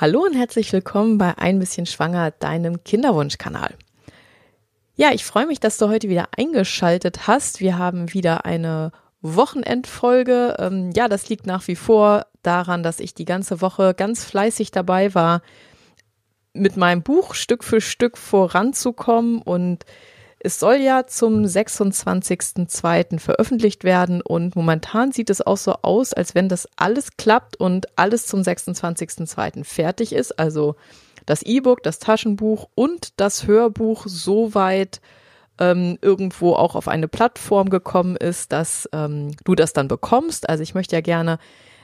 Hallo und herzlich willkommen bei Ein bisschen Schwanger, deinem Kinderwunschkanal. Ja, ich freue mich, dass du heute wieder eingeschaltet hast. Wir haben wieder eine Wochenendfolge. Ähm, ja, das liegt nach wie vor daran, dass ich die ganze Woche ganz fleißig dabei war, mit meinem Buch Stück für Stück voranzukommen und es soll ja zum 26.02. veröffentlicht werden und momentan sieht es auch so aus, als wenn das alles klappt und alles zum 26.02. fertig ist. Also das E-Book, das Taschenbuch und das Hörbuch soweit ähm, irgendwo auch auf eine Plattform gekommen ist, dass ähm, du das dann bekommst. Also ich möchte ja gerne,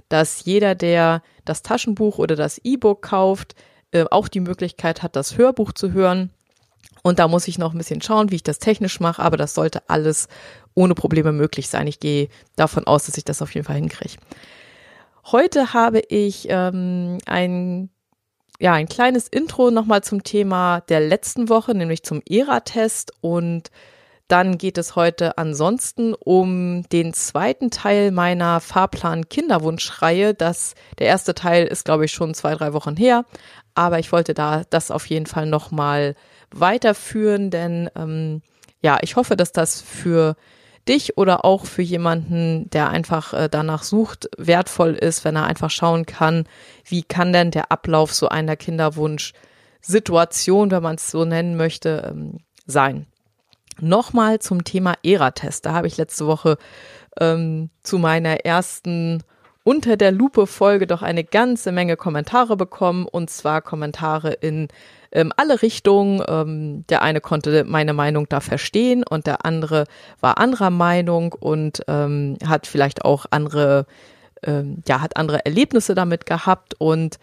dass jeder, der das Taschenbuch oder das E-Book kauft, äh, auch die Möglichkeit hat, das Hörbuch zu hören. Und da muss ich noch ein bisschen schauen, wie ich das technisch mache, aber das sollte alles ohne Probleme möglich sein. Ich gehe davon aus, dass ich das auf jeden Fall hinkriege. Heute habe ich ähm, ein ja, ein kleines Intro nochmal zum Thema der letzten Woche, nämlich zum ERA-Test. Und dann geht es heute ansonsten um den zweiten Teil meiner Fahrplan Kinderwunschreihe. Das, der erste Teil ist, glaube ich, schon zwei, drei Wochen her. Aber ich wollte da das auf jeden Fall nochmal weiterführen, denn ähm, ja, ich hoffe, dass das für dich oder auch für jemanden, der einfach äh, danach sucht, wertvoll ist, wenn er einfach schauen kann, wie kann denn der Ablauf so einer Kinderwunsch-Situation, wenn man es so nennen möchte, ähm, sein. Nochmal zum Thema ERA-Test. Da habe ich letzte Woche ähm, zu meiner ersten unter der Lupe Folge doch eine ganze Menge Kommentare bekommen und zwar Kommentare in ähm, alle Richtungen. Ähm, der eine konnte meine Meinung da verstehen und der andere war anderer Meinung und ähm, hat vielleicht auch andere, ähm, ja, hat andere Erlebnisse damit gehabt und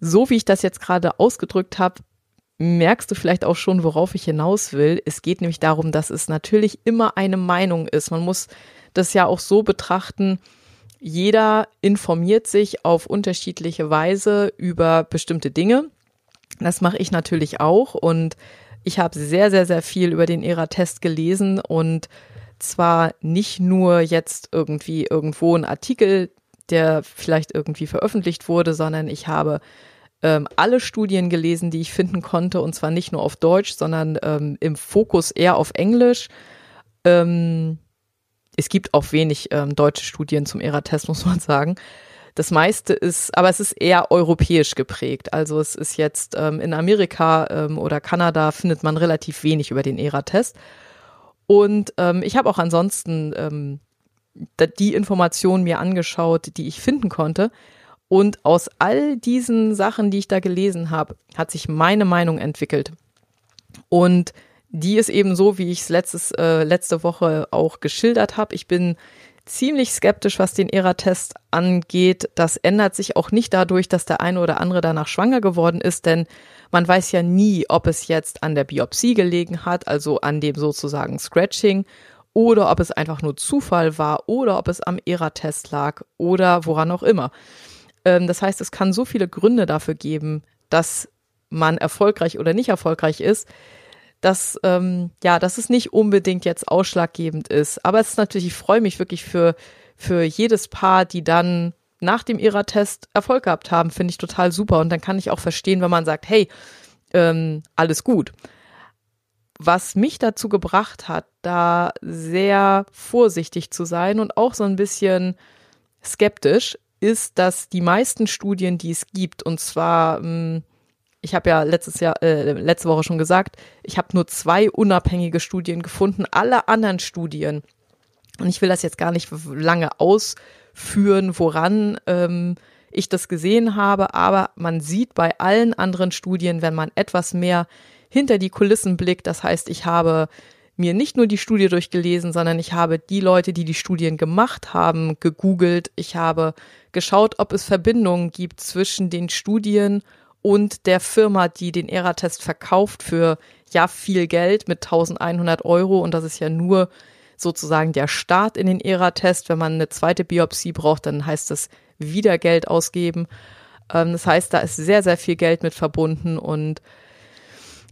so wie ich das jetzt gerade ausgedrückt habe, merkst du vielleicht auch schon, worauf ich hinaus will. Es geht nämlich darum, dass es natürlich immer eine Meinung ist. Man muss das ja auch so betrachten, jeder informiert sich auf unterschiedliche Weise über bestimmte Dinge. Das mache ich natürlich auch und ich habe sehr, sehr, sehr viel über den ERA-Test gelesen und zwar nicht nur jetzt irgendwie irgendwo ein Artikel, der vielleicht irgendwie veröffentlicht wurde, sondern ich habe ähm, alle Studien gelesen, die ich finden konnte und zwar nicht nur auf Deutsch, sondern ähm, im Fokus eher auf Englisch. Ähm, es gibt auch wenig ähm, deutsche Studien zum ERA-Test, muss man sagen. Das meiste ist, aber es ist eher europäisch geprägt. Also es ist jetzt ähm, in Amerika ähm, oder Kanada findet man relativ wenig über den ERA-Test. Und ähm, ich habe auch ansonsten ähm, die Informationen mir angeschaut, die ich finden konnte. Und aus all diesen Sachen, die ich da gelesen habe, hat sich meine Meinung entwickelt. Und die ist eben so, wie ich es äh, letzte Woche auch geschildert habe. Ich bin ziemlich skeptisch, was den ERA-Test angeht. Das ändert sich auch nicht dadurch, dass der eine oder andere danach schwanger geworden ist, denn man weiß ja nie, ob es jetzt an der Biopsie gelegen hat, also an dem sozusagen Scratching, oder ob es einfach nur Zufall war, oder ob es am ERA-Test lag, oder woran auch immer. Ähm, das heißt, es kann so viele Gründe dafür geben, dass man erfolgreich oder nicht erfolgreich ist dass, ähm, ja, dass es nicht unbedingt jetzt ausschlaggebend ist. Aber es ist natürlich, ich freue mich wirklich für, für jedes Paar, die dann nach dem ihrer Test Erfolg gehabt haben, finde ich total super. Und dann kann ich auch verstehen, wenn man sagt, hey, ähm, alles gut. Was mich dazu gebracht hat, da sehr vorsichtig zu sein und auch so ein bisschen skeptisch, ist, dass die meisten Studien, die es gibt, und zwar ähm, ich habe ja letztes Jahr, äh, letzte Woche schon gesagt, ich habe nur zwei unabhängige Studien gefunden. Alle anderen Studien, und ich will das jetzt gar nicht lange ausführen, woran ähm, ich das gesehen habe, aber man sieht bei allen anderen Studien, wenn man etwas mehr hinter die Kulissen blickt, das heißt, ich habe mir nicht nur die Studie durchgelesen, sondern ich habe die Leute, die die Studien gemacht haben, gegoogelt. Ich habe geschaut, ob es Verbindungen gibt zwischen den Studien und der Firma, die den ERA-Test verkauft für ja viel Geld mit 1100 Euro und das ist ja nur sozusagen der Start in den ERA-Test. Wenn man eine zweite Biopsie braucht, dann heißt das wieder Geld ausgeben. Ähm, das heißt, da ist sehr, sehr viel Geld mit verbunden und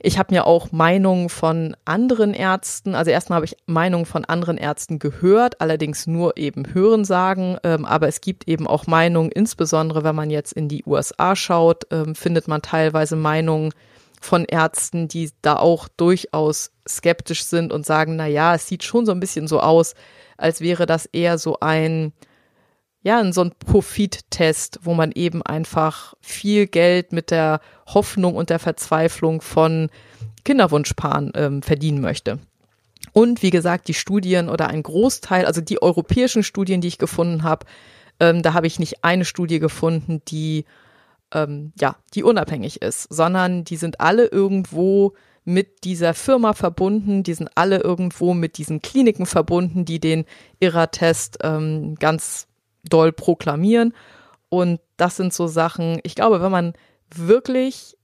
ich habe mir auch Meinungen von anderen Ärzten, also erstmal habe ich Meinungen von anderen Ärzten gehört, allerdings nur eben Hörensagen, ähm, aber es gibt eben auch Meinungen, insbesondere wenn man jetzt in die USA schaut, ähm, findet man teilweise Meinungen von Ärzten, die da auch durchaus skeptisch sind und sagen, na ja, es sieht schon so ein bisschen so aus, als wäre das eher so ein ja, so ein Profittest, wo man eben einfach viel Geld mit der Hoffnung und der Verzweiflung von Kinderwunschpaaren ähm, verdienen möchte. Und wie gesagt, die Studien oder ein Großteil, also die europäischen Studien, die ich gefunden habe, ähm, da habe ich nicht eine Studie gefunden, die ähm, ja, die unabhängig ist, sondern die sind alle irgendwo mit dieser Firma verbunden, die sind alle irgendwo mit diesen Kliniken verbunden, die den IRA-Test ähm, ganz doll proklamieren. Und das sind so Sachen, ich glaube, wenn man wirklich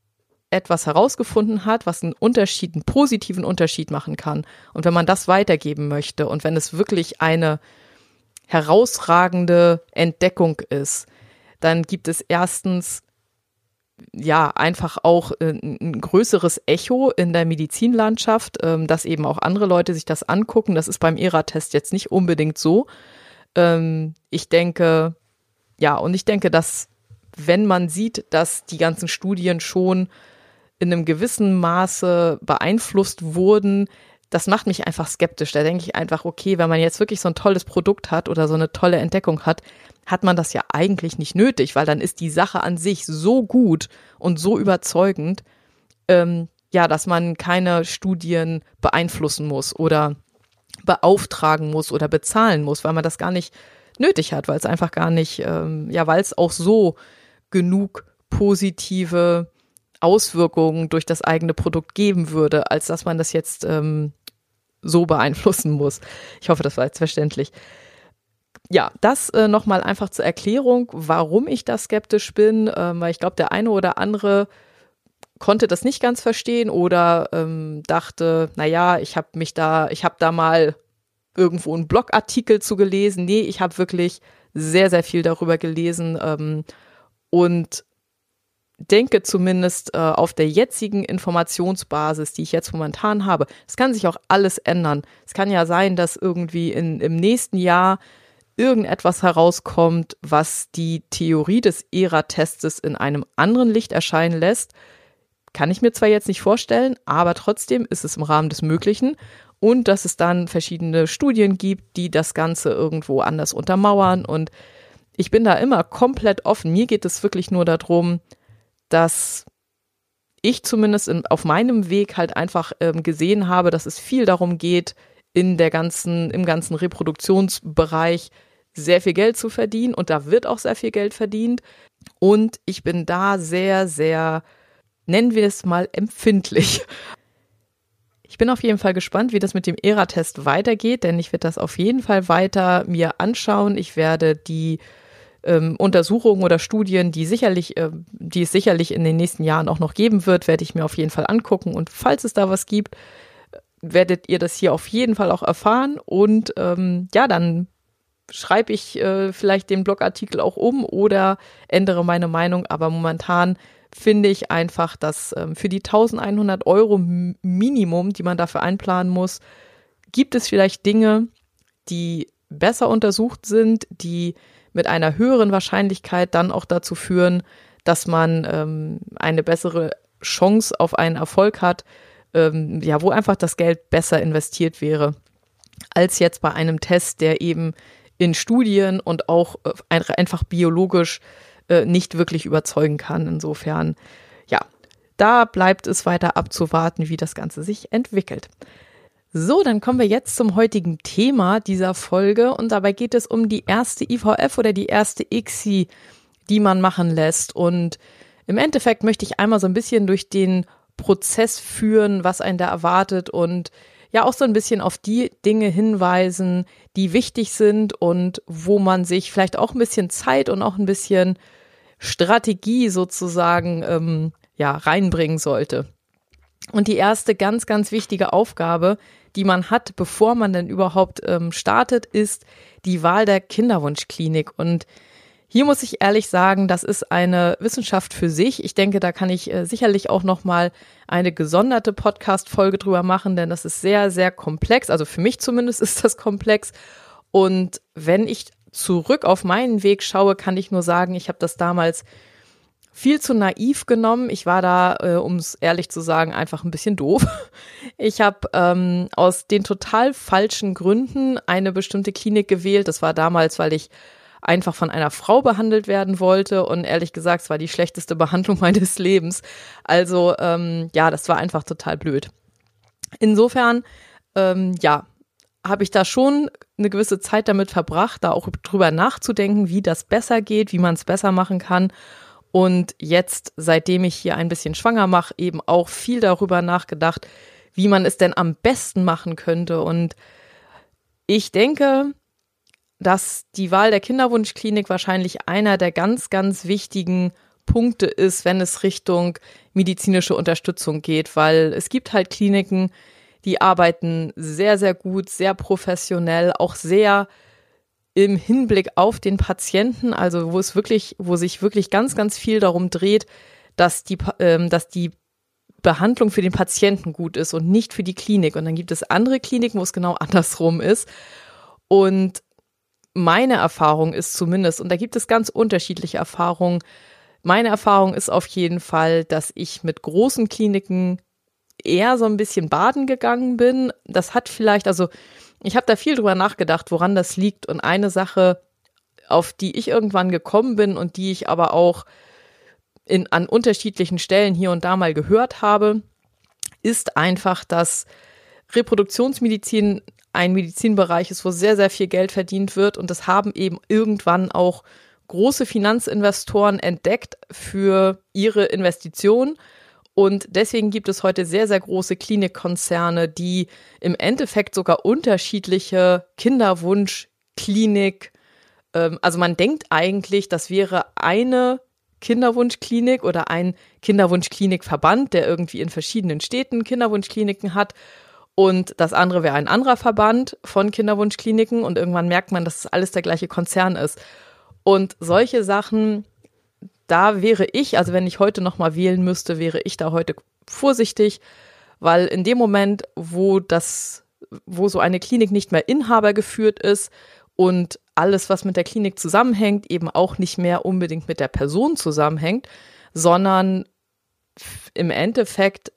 etwas herausgefunden hat, was einen Unterschied, einen positiven Unterschied machen kann. Und wenn man das weitergeben möchte und wenn es wirklich eine herausragende Entdeckung ist, dann gibt es erstens ja einfach auch äh, ein größeres Echo in der Medizinlandschaft, ähm, dass eben auch andere Leute sich das angucken. Das ist beim ERA-Test jetzt nicht unbedingt so. Ähm, ich denke, ja, und ich denke, dass wenn man sieht, dass die ganzen Studien schon in einem gewissen Maße beeinflusst wurden, das macht mich einfach skeptisch. Da denke ich einfach, okay, wenn man jetzt wirklich so ein tolles Produkt hat oder so eine tolle Entdeckung hat, hat man das ja eigentlich nicht nötig, weil dann ist die Sache an sich so gut und so überzeugend, ähm, ja, dass man keine Studien beeinflussen muss oder beauftragen muss oder bezahlen muss, weil man das gar nicht nötig hat, weil es einfach gar nicht, ähm, ja, weil es auch so genug positive Auswirkungen durch das eigene Produkt geben würde, als dass man das jetzt ähm, so beeinflussen muss. Ich hoffe, das war jetzt verständlich. Ja, das äh, nochmal einfach zur Erklärung, warum ich da skeptisch bin, äh, weil ich glaube, der eine oder andere konnte das nicht ganz verstehen oder ähm, dachte, naja, ich habe mich da, ich habe da mal irgendwo einen Blogartikel zu gelesen. Nee, ich habe wirklich sehr, sehr viel darüber gelesen ähm, und denke zumindest äh, auf der jetzigen Informationsbasis, die ich jetzt momentan habe, es kann sich auch alles ändern. Es kann ja sein, dass irgendwie in, im nächsten Jahr irgendetwas herauskommt, was die Theorie des ERA-Testes in einem anderen Licht erscheinen lässt. Kann ich mir zwar jetzt nicht vorstellen, aber trotzdem ist es im Rahmen des Möglichen und dass es dann verschiedene Studien gibt, die das Ganze irgendwo anders untermauern und ich bin da immer komplett offen. Mir geht es wirklich nur darum, dass ich zumindest in, auf meinem Weg halt einfach ähm, gesehen habe, dass es viel darum geht, in der ganzen, im ganzen Reproduktionsbereich sehr viel Geld zu verdienen und da wird auch sehr viel Geld verdient. Und ich bin da sehr, sehr, nennen wir es mal, empfindlich. Ich bin auf jeden Fall gespannt, wie das mit dem ERA-Test weitergeht, denn ich werde das auf jeden Fall weiter mir anschauen. Ich werde die ähm, Untersuchungen oder Studien, die sicherlich, äh, die es sicherlich in den nächsten Jahren auch noch geben wird, werde ich mir auf jeden Fall angucken. Und falls es da was gibt, werdet ihr das hier auf jeden Fall auch erfahren. Und ähm, ja, dann schreibe ich äh, vielleicht den Blogartikel auch um oder ändere meine Meinung. Aber momentan finde ich einfach, dass ähm, für die 1100 Euro Minimum, die man dafür einplanen muss, gibt es vielleicht Dinge, die besser untersucht sind, die mit einer höheren Wahrscheinlichkeit dann auch dazu führen, dass man ähm, eine bessere Chance auf einen Erfolg hat, ähm, ja, wo einfach das Geld besser investiert wäre, als jetzt bei einem Test, der eben in Studien und auch äh, einfach biologisch äh, nicht wirklich überzeugen kann. Insofern, ja, da bleibt es weiter abzuwarten, wie das Ganze sich entwickelt. So, dann kommen wir jetzt zum heutigen Thema dieser Folge und dabei geht es um die erste IVF oder die erste ICSI, die man machen lässt. Und im Endeffekt möchte ich einmal so ein bisschen durch den Prozess führen, was einen da erwartet und ja auch so ein bisschen auf die Dinge hinweisen, die wichtig sind und wo man sich vielleicht auch ein bisschen Zeit und auch ein bisschen Strategie sozusagen ähm, ja reinbringen sollte. Und die erste ganz, ganz wichtige Aufgabe, die man hat, bevor man denn überhaupt ähm, startet, ist die Wahl der Kinderwunschklinik. Und Hier muss ich ehrlich sagen, das ist eine Wissenschaft für sich. Ich denke, da kann ich äh, sicherlich auch noch mal eine gesonderte Podcast Folge drüber machen, denn das ist sehr sehr komplex, also für mich zumindest ist das komplex und wenn ich zurück auf meinen Weg schaue, kann ich nur sagen, ich habe das damals viel zu naiv genommen. Ich war da, äh, um es ehrlich zu sagen, einfach ein bisschen doof. Ich habe ähm, aus den total falschen Gründen eine bestimmte Klinik gewählt. Das war damals, weil ich einfach von einer Frau behandelt werden wollte und ehrlich gesagt, es war die schlechteste Behandlung meines Lebens. Also ähm, ja, das war einfach total blöd. Insofern, ähm, ja, habe ich da schon eine gewisse Zeit damit verbracht, da auch drüber nachzudenken, wie das besser geht, wie man es besser machen kann. Und jetzt, seitdem ich hier ein bisschen schwanger mache, eben auch viel darüber nachgedacht, wie man es denn am besten machen könnte. Und ich denke, dass die Wahl der Kinderwunschklinik wahrscheinlich einer der ganz, ganz wichtigen Punkte ist, wenn es Richtung medizinische Unterstützung geht, weil es gibt halt Kliniken, die arbeiten sehr, sehr gut, sehr professionell, auch sehr im Hinblick auf den Patienten, also wo es wirklich, wo sich wirklich ganz, ganz viel darum dreht, dass die, ähm, dass die Behandlung für den Patienten gut ist und nicht für die Klinik. Und dann gibt es andere Kliniken, wo es genau andersrum ist. Und meine Erfahrung ist zumindest, und da gibt es ganz unterschiedliche Erfahrungen, meine Erfahrung ist auf jeden Fall, dass ich mit großen Kliniken eher so ein bisschen baden gegangen bin. Das hat vielleicht, also ich habe da viel drüber nachgedacht, woran das liegt. Und eine Sache, auf die ich irgendwann gekommen bin und die ich aber auch in, an unterschiedlichen Stellen hier und da mal gehört habe, ist einfach, dass Reproduktionsmedizin ein Medizinbereich ist, wo sehr, sehr viel Geld verdient wird. Und das haben eben irgendwann auch große Finanzinvestoren entdeckt für ihre Investitionen und deswegen gibt es heute sehr, sehr große Klinikkonzerne, die im Endeffekt sogar unterschiedliche Kinderwunschklinik, ähm, also man denkt eigentlich, das wäre eine Kinderwunschklinik oder ein Kinderwunschklinikverband, der irgendwie in verschiedenen Städten Kinderwunschkliniken hat. Und das andere wäre ein anderer Verband von Kinderwunschkliniken. Und irgendwann merkt man, dass es alles der gleiche Konzern ist. Und solche Sachen da wäre ich, also wenn ich heute nochmal wählen müsste, wäre ich da heute vorsichtig, weil in dem Moment, wo das, wo so eine Klinik nicht mehr Inhaber geführt ist und alles, was mit der Klinik zusammenhängt, eben auch nicht mehr unbedingt mit der Person zusammenhängt, sondern im Endeffekt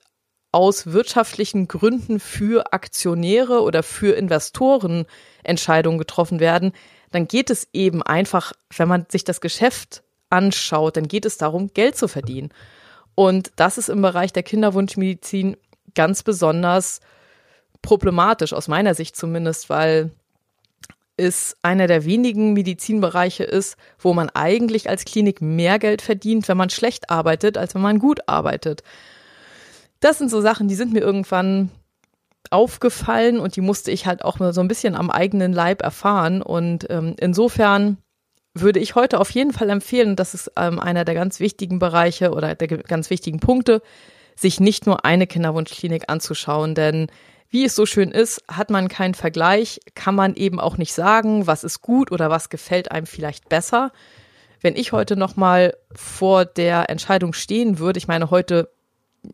aus wirtschaftlichen Gründen für Aktionäre oder für Investoren Entscheidungen getroffen werden, dann geht es eben einfach, wenn man sich das Geschäft anschaut, dann geht es darum, Geld zu verdienen. Und das ist im Bereich der Kinderwunschmedizin ganz besonders problematisch, aus meiner Sicht zumindest, weil es einer der wenigen Medizinbereiche ist, wo man eigentlich als Klinik mehr Geld verdient, wenn man schlecht arbeitet, als wenn man gut arbeitet. Das sind so Sachen, die sind mir irgendwann aufgefallen und die musste ich halt auch mal so ein bisschen am eigenen Leib erfahren. Und ähm, insofern würde ich heute auf jeden Fall empfehlen, das ist ähm, einer der ganz wichtigen Bereiche oder der ganz wichtigen Punkte, sich nicht nur eine Kinderwunschklinik anzuschauen, denn wie es so schön ist, hat man keinen Vergleich, kann man eben auch nicht sagen, was ist gut oder was gefällt einem vielleicht besser. Wenn ich heute noch mal vor der Entscheidung stehen würde, ich meine heute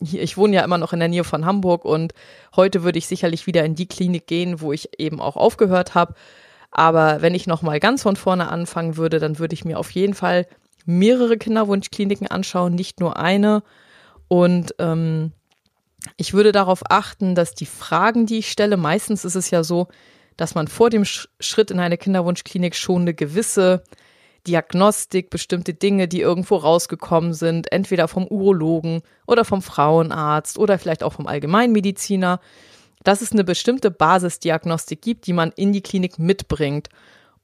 ich wohne ja immer noch in der Nähe von Hamburg und heute würde ich sicherlich wieder in die Klinik gehen, wo ich eben auch aufgehört habe. Aber wenn ich noch mal ganz von vorne anfangen würde, dann würde ich mir auf jeden Fall mehrere Kinderwunschkliniken anschauen, nicht nur eine. Und ähm, ich würde darauf achten, dass die Fragen, die ich stelle, meistens ist es ja so, dass man vor dem Schritt in eine Kinderwunschklinik schon eine gewisse Diagnostik, bestimmte Dinge, die irgendwo rausgekommen sind, entweder vom Urologen oder vom Frauenarzt oder vielleicht auch vom Allgemeinmediziner, dass es eine bestimmte Basisdiagnostik gibt, die man in die Klinik mitbringt.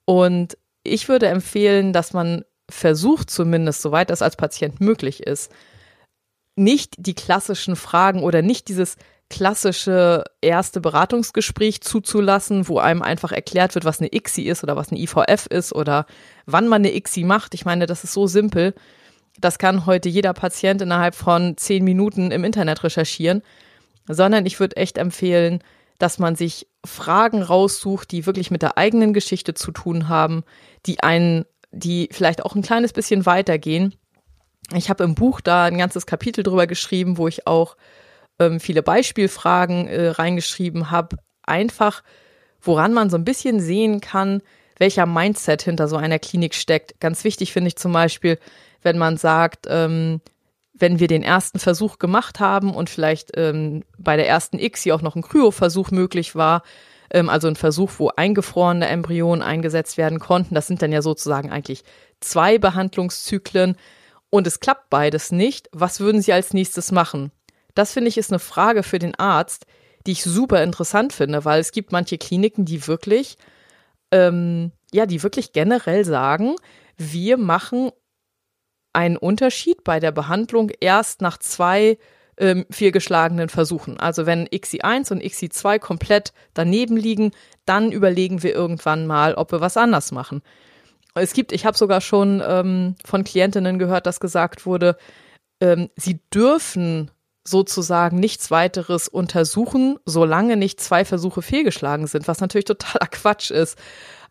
Und ich würde empfehlen, dass man versucht, zumindest soweit das als Patient möglich ist, nicht die klassischen Fragen oder nicht dieses klassische erste Beratungsgespräch zuzulassen, wo einem einfach erklärt wird, was eine ICSI ist oder was eine IVF ist oder wann man eine ICSI macht. Ich meine, das ist so simpel. Das kann heute jeder Patient innerhalb von zehn Minuten im Internet recherchieren sondern ich würde echt empfehlen, dass man sich Fragen raussucht, die wirklich mit der eigenen Geschichte zu tun haben, die einen die vielleicht auch ein kleines bisschen weitergehen. Ich habe im Buch da ein ganzes Kapitel drüber geschrieben, wo ich auch ähm, viele Beispielfragen äh, reingeschrieben habe. Einfach, woran man so ein bisschen sehen kann, welcher Mindset hinter so einer Klinik steckt. Ganz wichtig finde ich zum Beispiel, wenn man sagt, ähm, wenn wir den ersten Versuch gemacht haben und vielleicht ähm, bei der ersten X hier auch noch ein Kryoversuch möglich war, ähm, also ein Versuch, wo eingefrorene Embryonen eingesetzt werden konnten, das sind dann ja sozusagen eigentlich zwei Behandlungszyklen und es klappt beides nicht, was würden Sie als nächstes machen? Das finde ich ist eine Frage für den Arzt, die ich super interessant finde, weil es gibt manche Kliniken, die wirklich, ähm, ja, die wirklich generell sagen, wir machen einen Unterschied bei der Behandlung erst nach zwei ähm, fehlgeschlagenen Versuchen. Also wenn XI1 und XI2 komplett daneben liegen, dann überlegen wir irgendwann mal, ob wir was anders machen. Es gibt, ich habe sogar schon ähm, von Klientinnen gehört, dass gesagt wurde, ähm, sie dürfen sozusagen nichts weiteres untersuchen, solange nicht zwei Versuche fehlgeschlagen sind, was natürlich totaler Quatsch ist.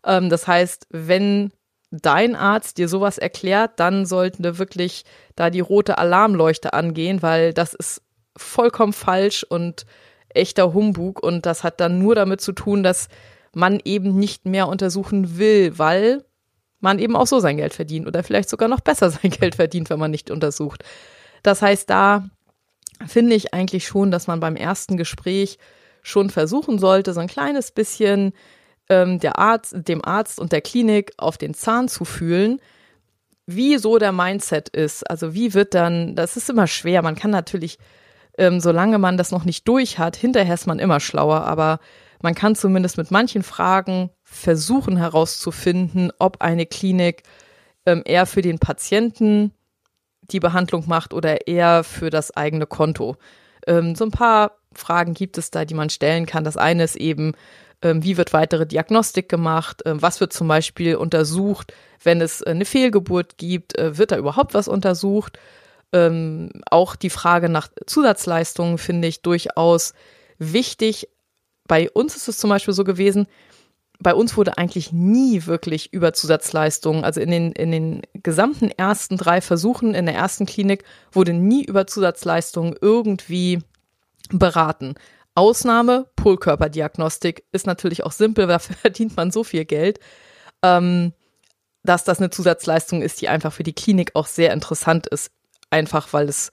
Ähm, das heißt, wenn dein Arzt dir sowas erklärt, dann sollten wir wirklich da die rote Alarmleuchte angehen, weil das ist vollkommen falsch und echter Humbug und das hat dann nur damit zu tun, dass man eben nicht mehr untersuchen will, weil man eben auch so sein Geld verdient oder vielleicht sogar noch besser sein Geld verdient, wenn man nicht untersucht. Das heißt, da finde ich eigentlich schon, dass man beim ersten Gespräch schon versuchen sollte, so ein kleines bisschen ähm, der Arzt, dem Arzt und der Klinik auf den Zahn zu fühlen, wie so der Mindset ist. Also wie wird dann, das ist immer schwer. Man kann natürlich, ähm, solange man das noch nicht durch hat, hinterher ist man immer schlauer, aber man kann zumindest mit manchen Fragen versuchen herauszufinden, ob eine Klinik ähm, eher für den Patienten die Behandlung macht oder eher für das eigene Konto. Ähm, so ein paar Fragen gibt es da, die man stellen kann. Das eine ist eben, ähm, wie wird weitere Diagnostik gemacht, ähm, was wird zum Beispiel untersucht, wenn es äh, eine Fehlgeburt gibt, äh, wird da überhaupt was untersucht? Ähm, auch die Frage nach Zusatzleistungen finde ich durchaus wichtig. Bei uns ist es zum Beispiel so gewesen, bei uns wurde eigentlich nie wirklich über Zusatzleistungen, also in den, in den gesamten ersten drei Versuchen in der ersten Klinik wurde nie über Zusatzleistungen irgendwie beraten. Ausnahme, Polkörperdiagnostik ist natürlich auch simpel, dafür verdient man so viel Geld, ähm, dass das eine Zusatzleistung ist, die einfach für die Klinik auch sehr interessant ist. Einfach weil es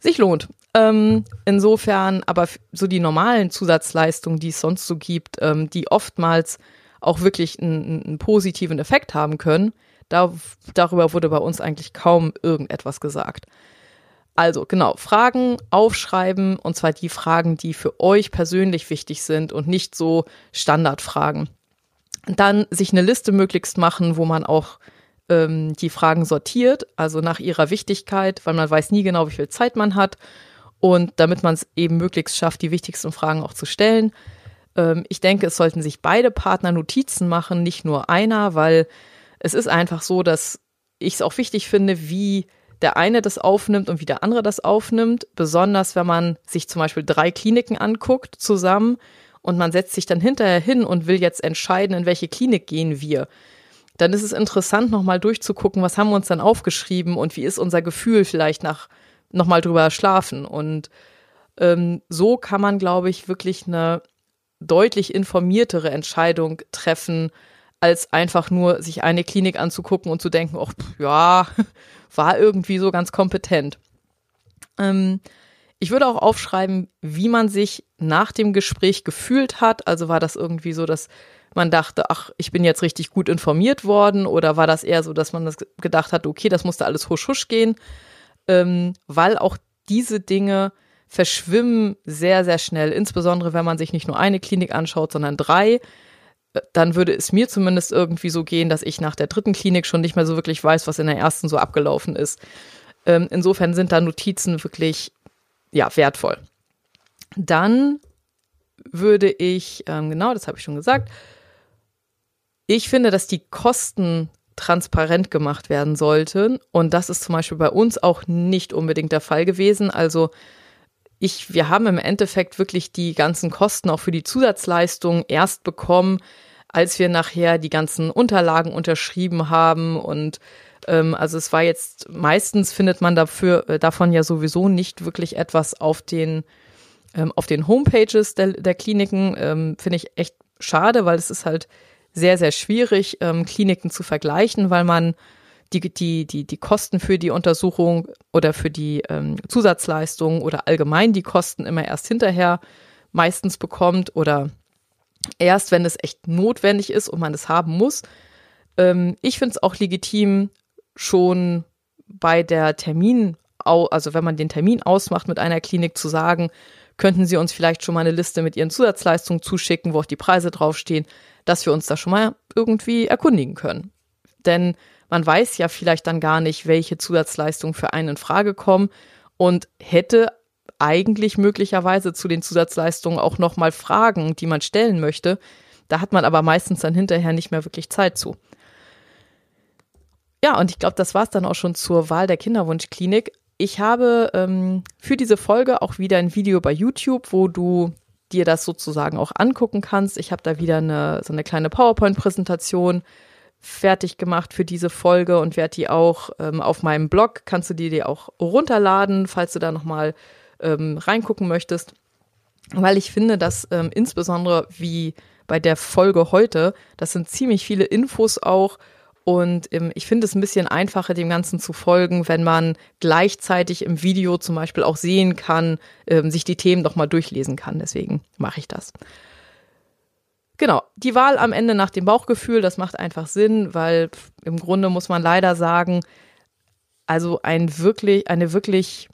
sich lohnt. Ähm, insofern, aber so die normalen Zusatzleistungen, die es sonst so gibt, ähm, die oftmals auch wirklich einen, einen positiven Effekt haben können, da, darüber wurde bei uns eigentlich kaum irgendetwas gesagt. Also genau, Fragen aufschreiben und zwar die Fragen, die für euch persönlich wichtig sind und nicht so Standardfragen. Dann sich eine Liste möglichst machen, wo man auch ähm, die Fragen sortiert, also nach ihrer Wichtigkeit, weil man weiß nie genau, wie viel Zeit man hat. Und damit man es eben möglichst schafft, die wichtigsten Fragen auch zu stellen. Ähm, ich denke, es sollten sich beide Partner Notizen machen, nicht nur einer, weil es ist einfach so, dass ich es auch wichtig finde, wie der eine das aufnimmt und wie der andere das aufnimmt. Besonders wenn man sich zum Beispiel drei Kliniken anguckt zusammen und man setzt sich dann hinterher hin und will jetzt entscheiden, in welche Klinik gehen wir. Dann ist es interessant, nochmal durchzugucken, was haben wir uns dann aufgeschrieben und wie ist unser Gefühl vielleicht nach nochmal drüber schlafen. Und ähm, so kann man, glaube ich, wirklich eine deutlich informiertere Entscheidung treffen, als einfach nur sich eine Klinik anzugucken und zu denken, ach ja, war irgendwie so ganz kompetent. Ähm, ich würde auch aufschreiben, wie man sich nach dem Gespräch gefühlt hat. Also war das irgendwie so, dass man dachte, ach, ich bin jetzt richtig gut informiert worden oder war das eher so, dass man das gedacht hat, okay, das musste alles husch husch gehen, ähm, weil auch diese Dinge verschwimmen sehr, sehr schnell, insbesondere wenn man sich nicht nur eine Klinik anschaut, sondern drei dann würde es mir zumindest irgendwie so gehen, dass ich nach der dritten Klinik schon nicht mehr so wirklich weiß, was in der ersten so abgelaufen ist. Ähm, insofern sind da Notizen wirklich ja wertvoll. Dann würde ich, ähm, genau, das habe ich schon gesagt, ich finde, dass die Kosten transparent gemacht werden sollten. Und das ist zum Beispiel bei uns auch nicht unbedingt der Fall gewesen. Also ich, wir haben im Endeffekt wirklich die ganzen Kosten auch für die Zusatzleistungen erst bekommen, als wir nachher die ganzen Unterlagen unterschrieben haben und ähm, also es war jetzt meistens findet man dafür äh, davon ja sowieso nicht wirklich etwas auf den ähm, auf den Homepages der, der Kliniken ähm, finde ich echt schade, weil es ist halt sehr sehr schwierig ähm, Kliniken zu vergleichen, weil man die, die, die, die Kosten für die Untersuchung oder für die ähm, Zusatzleistungen oder allgemein die Kosten immer erst hinterher meistens bekommt oder erst, wenn es echt notwendig ist und man es haben muss. Ähm, ich finde es auch legitim, schon bei der Termin, also wenn man den Termin ausmacht mit einer Klinik zu sagen, könnten Sie uns vielleicht schon mal eine Liste mit Ihren Zusatzleistungen zuschicken, wo auch die Preise draufstehen, dass wir uns da schon mal irgendwie erkundigen können. Denn man weiß ja vielleicht dann gar nicht, welche Zusatzleistungen für einen in Frage kommen und hätte eigentlich möglicherweise zu den Zusatzleistungen auch noch mal Fragen, die man stellen möchte. Da hat man aber meistens dann hinterher nicht mehr wirklich Zeit zu. Ja, und ich glaube, das war es dann auch schon zur Wahl der Kinderwunschklinik. Ich habe ähm, für diese Folge auch wieder ein Video bei YouTube, wo du dir das sozusagen auch angucken kannst. Ich habe da wieder eine, so eine kleine PowerPoint-Präsentation fertig gemacht für diese Folge und werde die auch ähm, auf meinem Blog, kannst du die dir auch runterladen, falls du da nochmal ähm, reingucken möchtest. Weil ich finde, dass ähm, insbesondere wie bei der Folge heute, das sind ziemlich viele Infos auch und ähm, ich finde es ein bisschen einfacher, dem Ganzen zu folgen, wenn man gleichzeitig im Video zum Beispiel auch sehen kann, ähm, sich die Themen doch mal durchlesen kann. Deswegen mache ich das. Genau, die Wahl am Ende nach dem Bauchgefühl, das macht einfach Sinn, weil im Grunde muss man leider sagen, also ein wirklich, eine wirklich,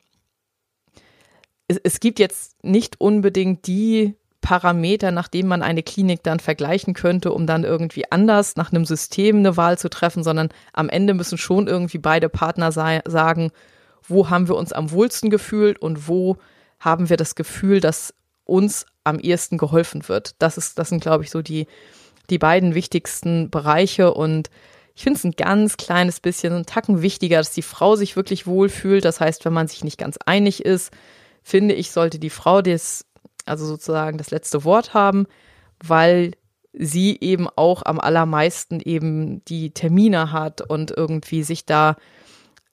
es, es gibt jetzt nicht unbedingt die Parameter, nach denen man eine Klinik dann vergleichen könnte, um dann irgendwie anders nach einem System eine Wahl zu treffen, sondern am Ende müssen schon irgendwie beide Partner sagen, wo haben wir uns am wohlsten gefühlt und wo haben wir das Gefühl, dass uns am ehesten geholfen wird. Das ist, das sind, glaube ich, so die, die beiden wichtigsten Bereiche und ich finde es ein ganz kleines bisschen, ein Tacken wichtiger, dass die Frau sich wirklich wohlfühlt. Das heißt, wenn man sich nicht ganz einig ist, finde ich, sollte die Frau das, also sozusagen das letzte Wort haben, weil sie eben auch am allermeisten eben die Termine hat und irgendwie sich da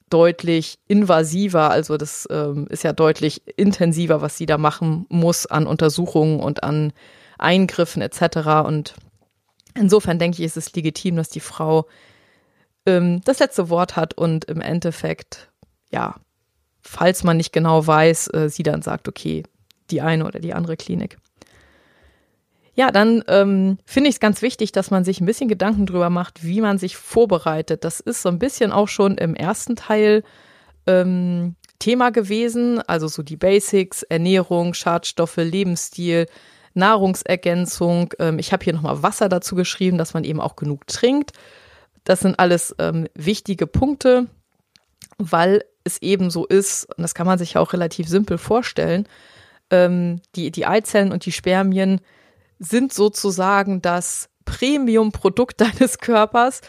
deutlich invasiver, also das ähm, ist ja deutlich intensiver, was sie da machen muss an Untersuchungen und an Eingriffen etc. Und insofern denke ich, ist es legitim, dass die Frau ähm, das letzte Wort hat und im Endeffekt, ja, falls man nicht genau weiß, äh, sie dann sagt, okay, die eine oder die andere Klinik. Ja, dann ähm, finde ich es ganz wichtig, dass man sich ein bisschen Gedanken drüber macht, wie man sich vorbereitet. Das ist so ein bisschen auch schon im ersten Teil ähm, Thema gewesen, also so die Basics, Ernährung, Schadstoffe, Lebensstil, Nahrungsergänzung. Ähm, ich habe hier nochmal Wasser dazu geschrieben, dass man eben auch genug trinkt. Das sind alles ähm, wichtige Punkte, weil es eben so ist, und das kann man sich auch relativ simpel vorstellen, ähm, die, die Eizellen und die Spermien sind sozusagen das Premium-Produkt deines Körpers.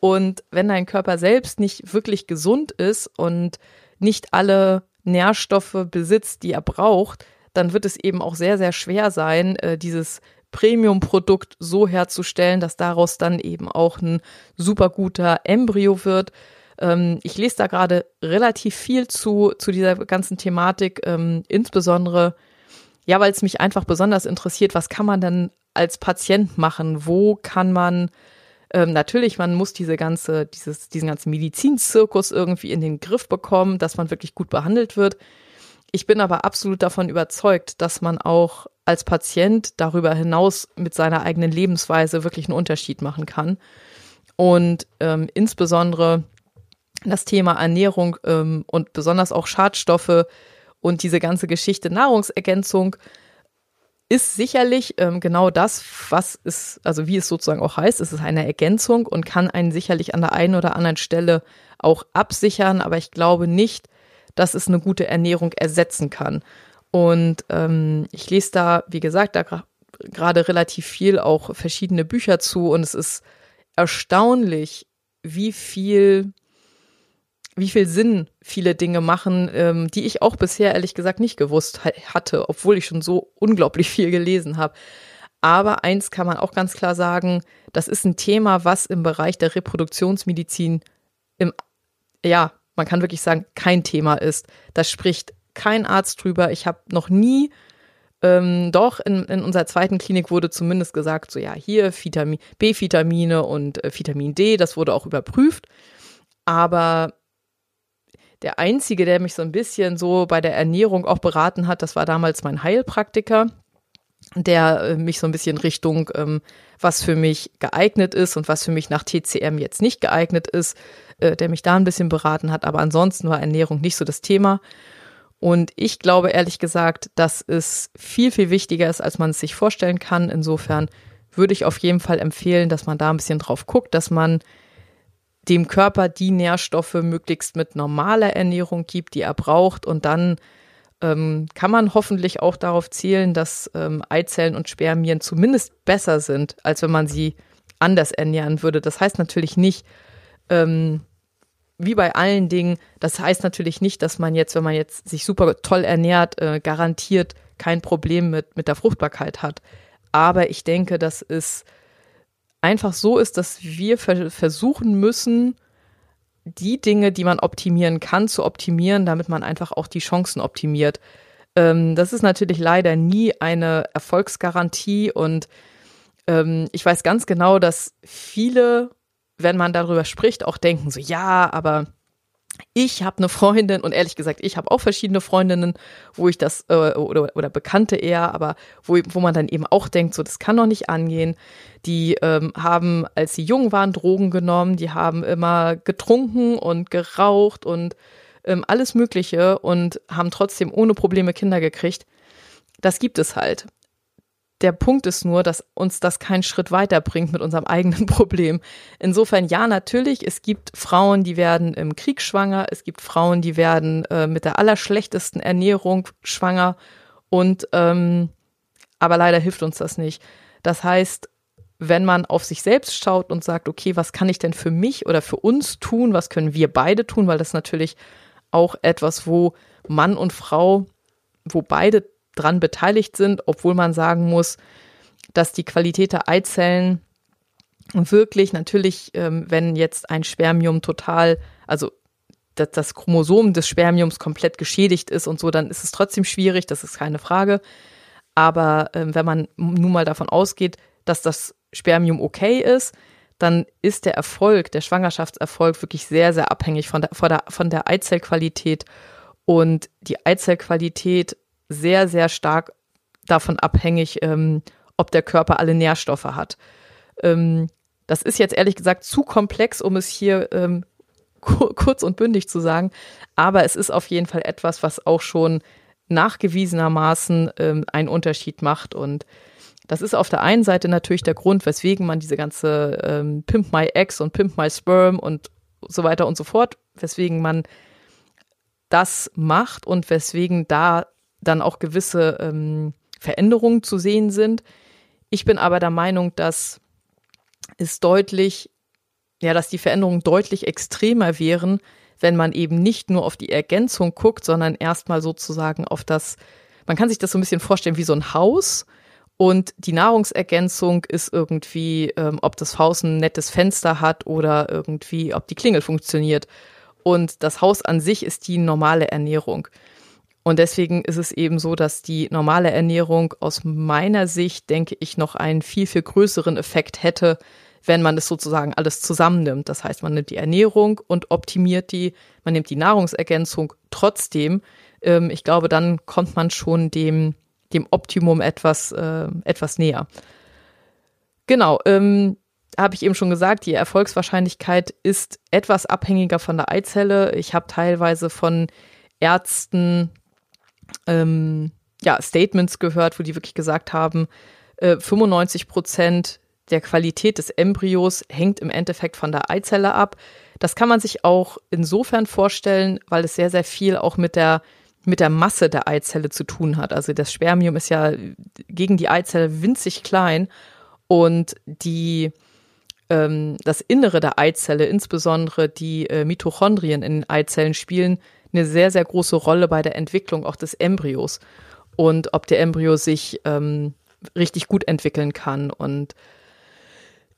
Und wenn dein Körper selbst nicht wirklich gesund ist und nicht alle Nährstoffe besitzt, die er braucht, dann wird es eben auch sehr, sehr schwer sein, äh, dieses Premium-Produkt so herzustellen, dass daraus dann eben auch ein super guter Embryo wird. Ähm, ich lese da gerade relativ viel zu, zu dieser ganzen Thematik, ähm, insbesondere ja, weil es mich einfach besonders interessiert, was kann man denn als Patient machen? Wo kann man ähm, natürlich, man muss diese ganze, dieses, diesen ganzen Medizinzirkus irgendwie in den Griff bekommen, dass man wirklich gut behandelt wird. Ich bin aber absolut davon überzeugt, dass man auch als Patient darüber hinaus mit seiner eigenen Lebensweise wirklich einen Unterschied machen kann. Und ähm, insbesondere das Thema Ernährung ähm, und besonders auch Schadstoffe und diese ganze Geschichte Nahrungsergänzung ist sicherlich ähm, genau das, was es, also wie es sozusagen auch heißt, es ist eine Ergänzung und kann einen sicherlich an der einen oder anderen Stelle auch absichern, aber ich glaube nicht, dass es eine gute Ernährung ersetzen kann. Und ähm, ich lese da, wie gesagt, da gerade relativ viel auch verschiedene Bücher zu und es ist erstaunlich, wie viel wie viel Sinn viele Dinge machen, ähm, die ich auch bisher ehrlich gesagt nicht gewusst hatte, obwohl ich schon so unglaublich viel gelesen habe. Aber eins kann man auch ganz klar sagen, das ist ein Thema, was im Bereich der Reproduktionsmedizin im, ja, man kann wirklich sagen, kein Thema ist. Da spricht kein Arzt drüber. Ich habe noch nie, ähm, doch in, in unserer zweiten Klinik wurde zumindest gesagt, so ja, hier Vitamin, B-Vitamine und äh, Vitamin D, das wurde auch überprüft. Aber der einzige, der mich so ein bisschen so bei der Ernährung auch beraten hat, das war damals mein Heilpraktiker der äh, mich so ein bisschen Richtung, ähm, was für mich geeignet ist und was für mich nach TCM jetzt nicht geeignet ist, äh, der mich da ein bisschen beraten hat. Aber ansonsten war Ernährung nicht so das Thema. Und ich glaube ehrlich gesagt, dass es viel, viel wichtiger ist, als man es sich vorstellen kann. Insofern würde ich auf jeden Fall empfehlen, dass man da ein bisschen drauf guckt, dass man dem Körper die Nährstoffe möglichst mit normaler Ernährung gibt, die er braucht und dann ähm, kann man hoffentlich auch darauf zielen, dass ähm, Eizellen und Spermien zumindest besser sind, als wenn man sie anders ernähren würde. Das heißt natürlich nicht, ähm, wie bei allen Dingen, das heißt natürlich nicht, dass man jetzt, wenn man jetzt sich super toll ernährt, äh, garantiert kein Problem mit, mit der Fruchtbarkeit hat. Aber ich denke, dass es einfach so ist, dass wir ver versuchen müssen, die Dinge, die man optimieren kann, zu optimieren, damit man einfach auch die Chancen optimiert. Ähm, das ist natürlich leider nie eine Erfolgsgarantie und ähm, ich weiß ganz genau, dass viele, wenn man darüber spricht, auch denken so, ja, aber ich habe eine Freundin und ehrlich gesagt, ich habe auch verschiedene Freundinnen, wo ich das äh, oder, oder Bekannte eher, aber wo, wo man dann eben auch denkt, so das kann doch nicht angehen. Die ähm, haben, als sie jung waren, Drogen genommen, die haben immer getrunken und geraucht und ähm, alles Mögliche und haben trotzdem ohne Probleme Kinder gekriegt. Das gibt es halt. Der Punkt ist nur, dass uns das keinen Schritt weiterbringt mit unserem eigenen Problem. Insofern ja, natürlich, es gibt Frauen, die werden im Krieg schwanger, es gibt Frauen, die werden äh, mit der allerschlechtesten Ernährung schwanger und ähm, aber leider hilft uns das nicht. Das heißt, wenn man auf sich selbst schaut und sagt, okay, was kann ich denn für mich oder für uns tun, was können wir beide tun, weil das natürlich auch etwas, wo Mann und Frau, wo beide dran beteiligt sind, obwohl man sagen muss, dass die Qualität der Eizellen wirklich natürlich, ähm, wenn jetzt ein Spermium total, also das, Chromosom des Spermiums komplett geschädigt ist und so, dann ist es trotzdem schwierig, das ist keine Frage. Aber ähm, wenn man nun mal davon ausgeht, dass das Spermium okay ist, dann ist der Erfolg, der Schwangerschaftserfolg wirklich sehr, sehr abhängig von der, von der, von der Eizellqualität. Und die Eizellqualität sehr, sehr stark davon abhängig, ähm, ob der Körper alle Nährstoffe hat. Ähm, das ist jetzt ehrlich gesagt zu komplex, um es hier ähm, kurz und bündig zu sagen. Aber es ist auf jeden Fall etwas, was auch schon nachgewiesenermaßen ähm, einen Unterschied macht. Und das ist auf der einen Seite natürlich der Grund, weswegen man diese ganze ähm, Pimp My Eggs und Pimp My Sperm und so weiter und so fort, weswegen man das macht und weswegen da dann auch gewisse ähm, Veränderungen zu sehen sind. Ich bin aber der Meinung, dass es deutlich, ja, dass die Veränderungen deutlich extremer wären, wenn man eben nicht nur auf die Ergänzung guckt, sondern erstmal sozusagen auf das, man kann sich das so ein bisschen vorstellen wie so ein Haus und die Nahrungsergänzung ist irgendwie, ähm, ob das Haus ein nettes Fenster hat oder irgendwie, ob die Klingel funktioniert. Und das Haus an sich ist die normale Ernährung. Und deswegen ist es eben so, dass die normale Ernährung aus meiner Sicht, denke ich, noch einen viel, viel größeren Effekt hätte, wenn man es sozusagen alles zusammennimmt. Das heißt, man nimmt die Ernährung und optimiert die, man nimmt die Nahrungsergänzung trotzdem. Ähm, ich glaube, dann kommt man schon dem, dem Optimum etwas, äh, etwas näher. Genau, ähm, habe ich eben schon gesagt, die Erfolgswahrscheinlichkeit ist etwas abhängiger von der Eizelle. Ich habe teilweise von Ärzten ähm, ja, Statements gehört, wo die wirklich gesagt haben, äh, 95 Prozent der Qualität des Embryos hängt im Endeffekt von der Eizelle ab. Das kann man sich auch insofern vorstellen, weil es sehr, sehr viel auch mit der, mit der Masse der Eizelle zu tun hat. Also das Spermium ist ja gegen die Eizelle winzig klein und die, ähm, das Innere der Eizelle, insbesondere die äh, Mitochondrien in den Eizellen spielen eine sehr, sehr große Rolle bei der Entwicklung auch des Embryos. Und ob der Embryo sich ähm, richtig gut entwickeln kann. Und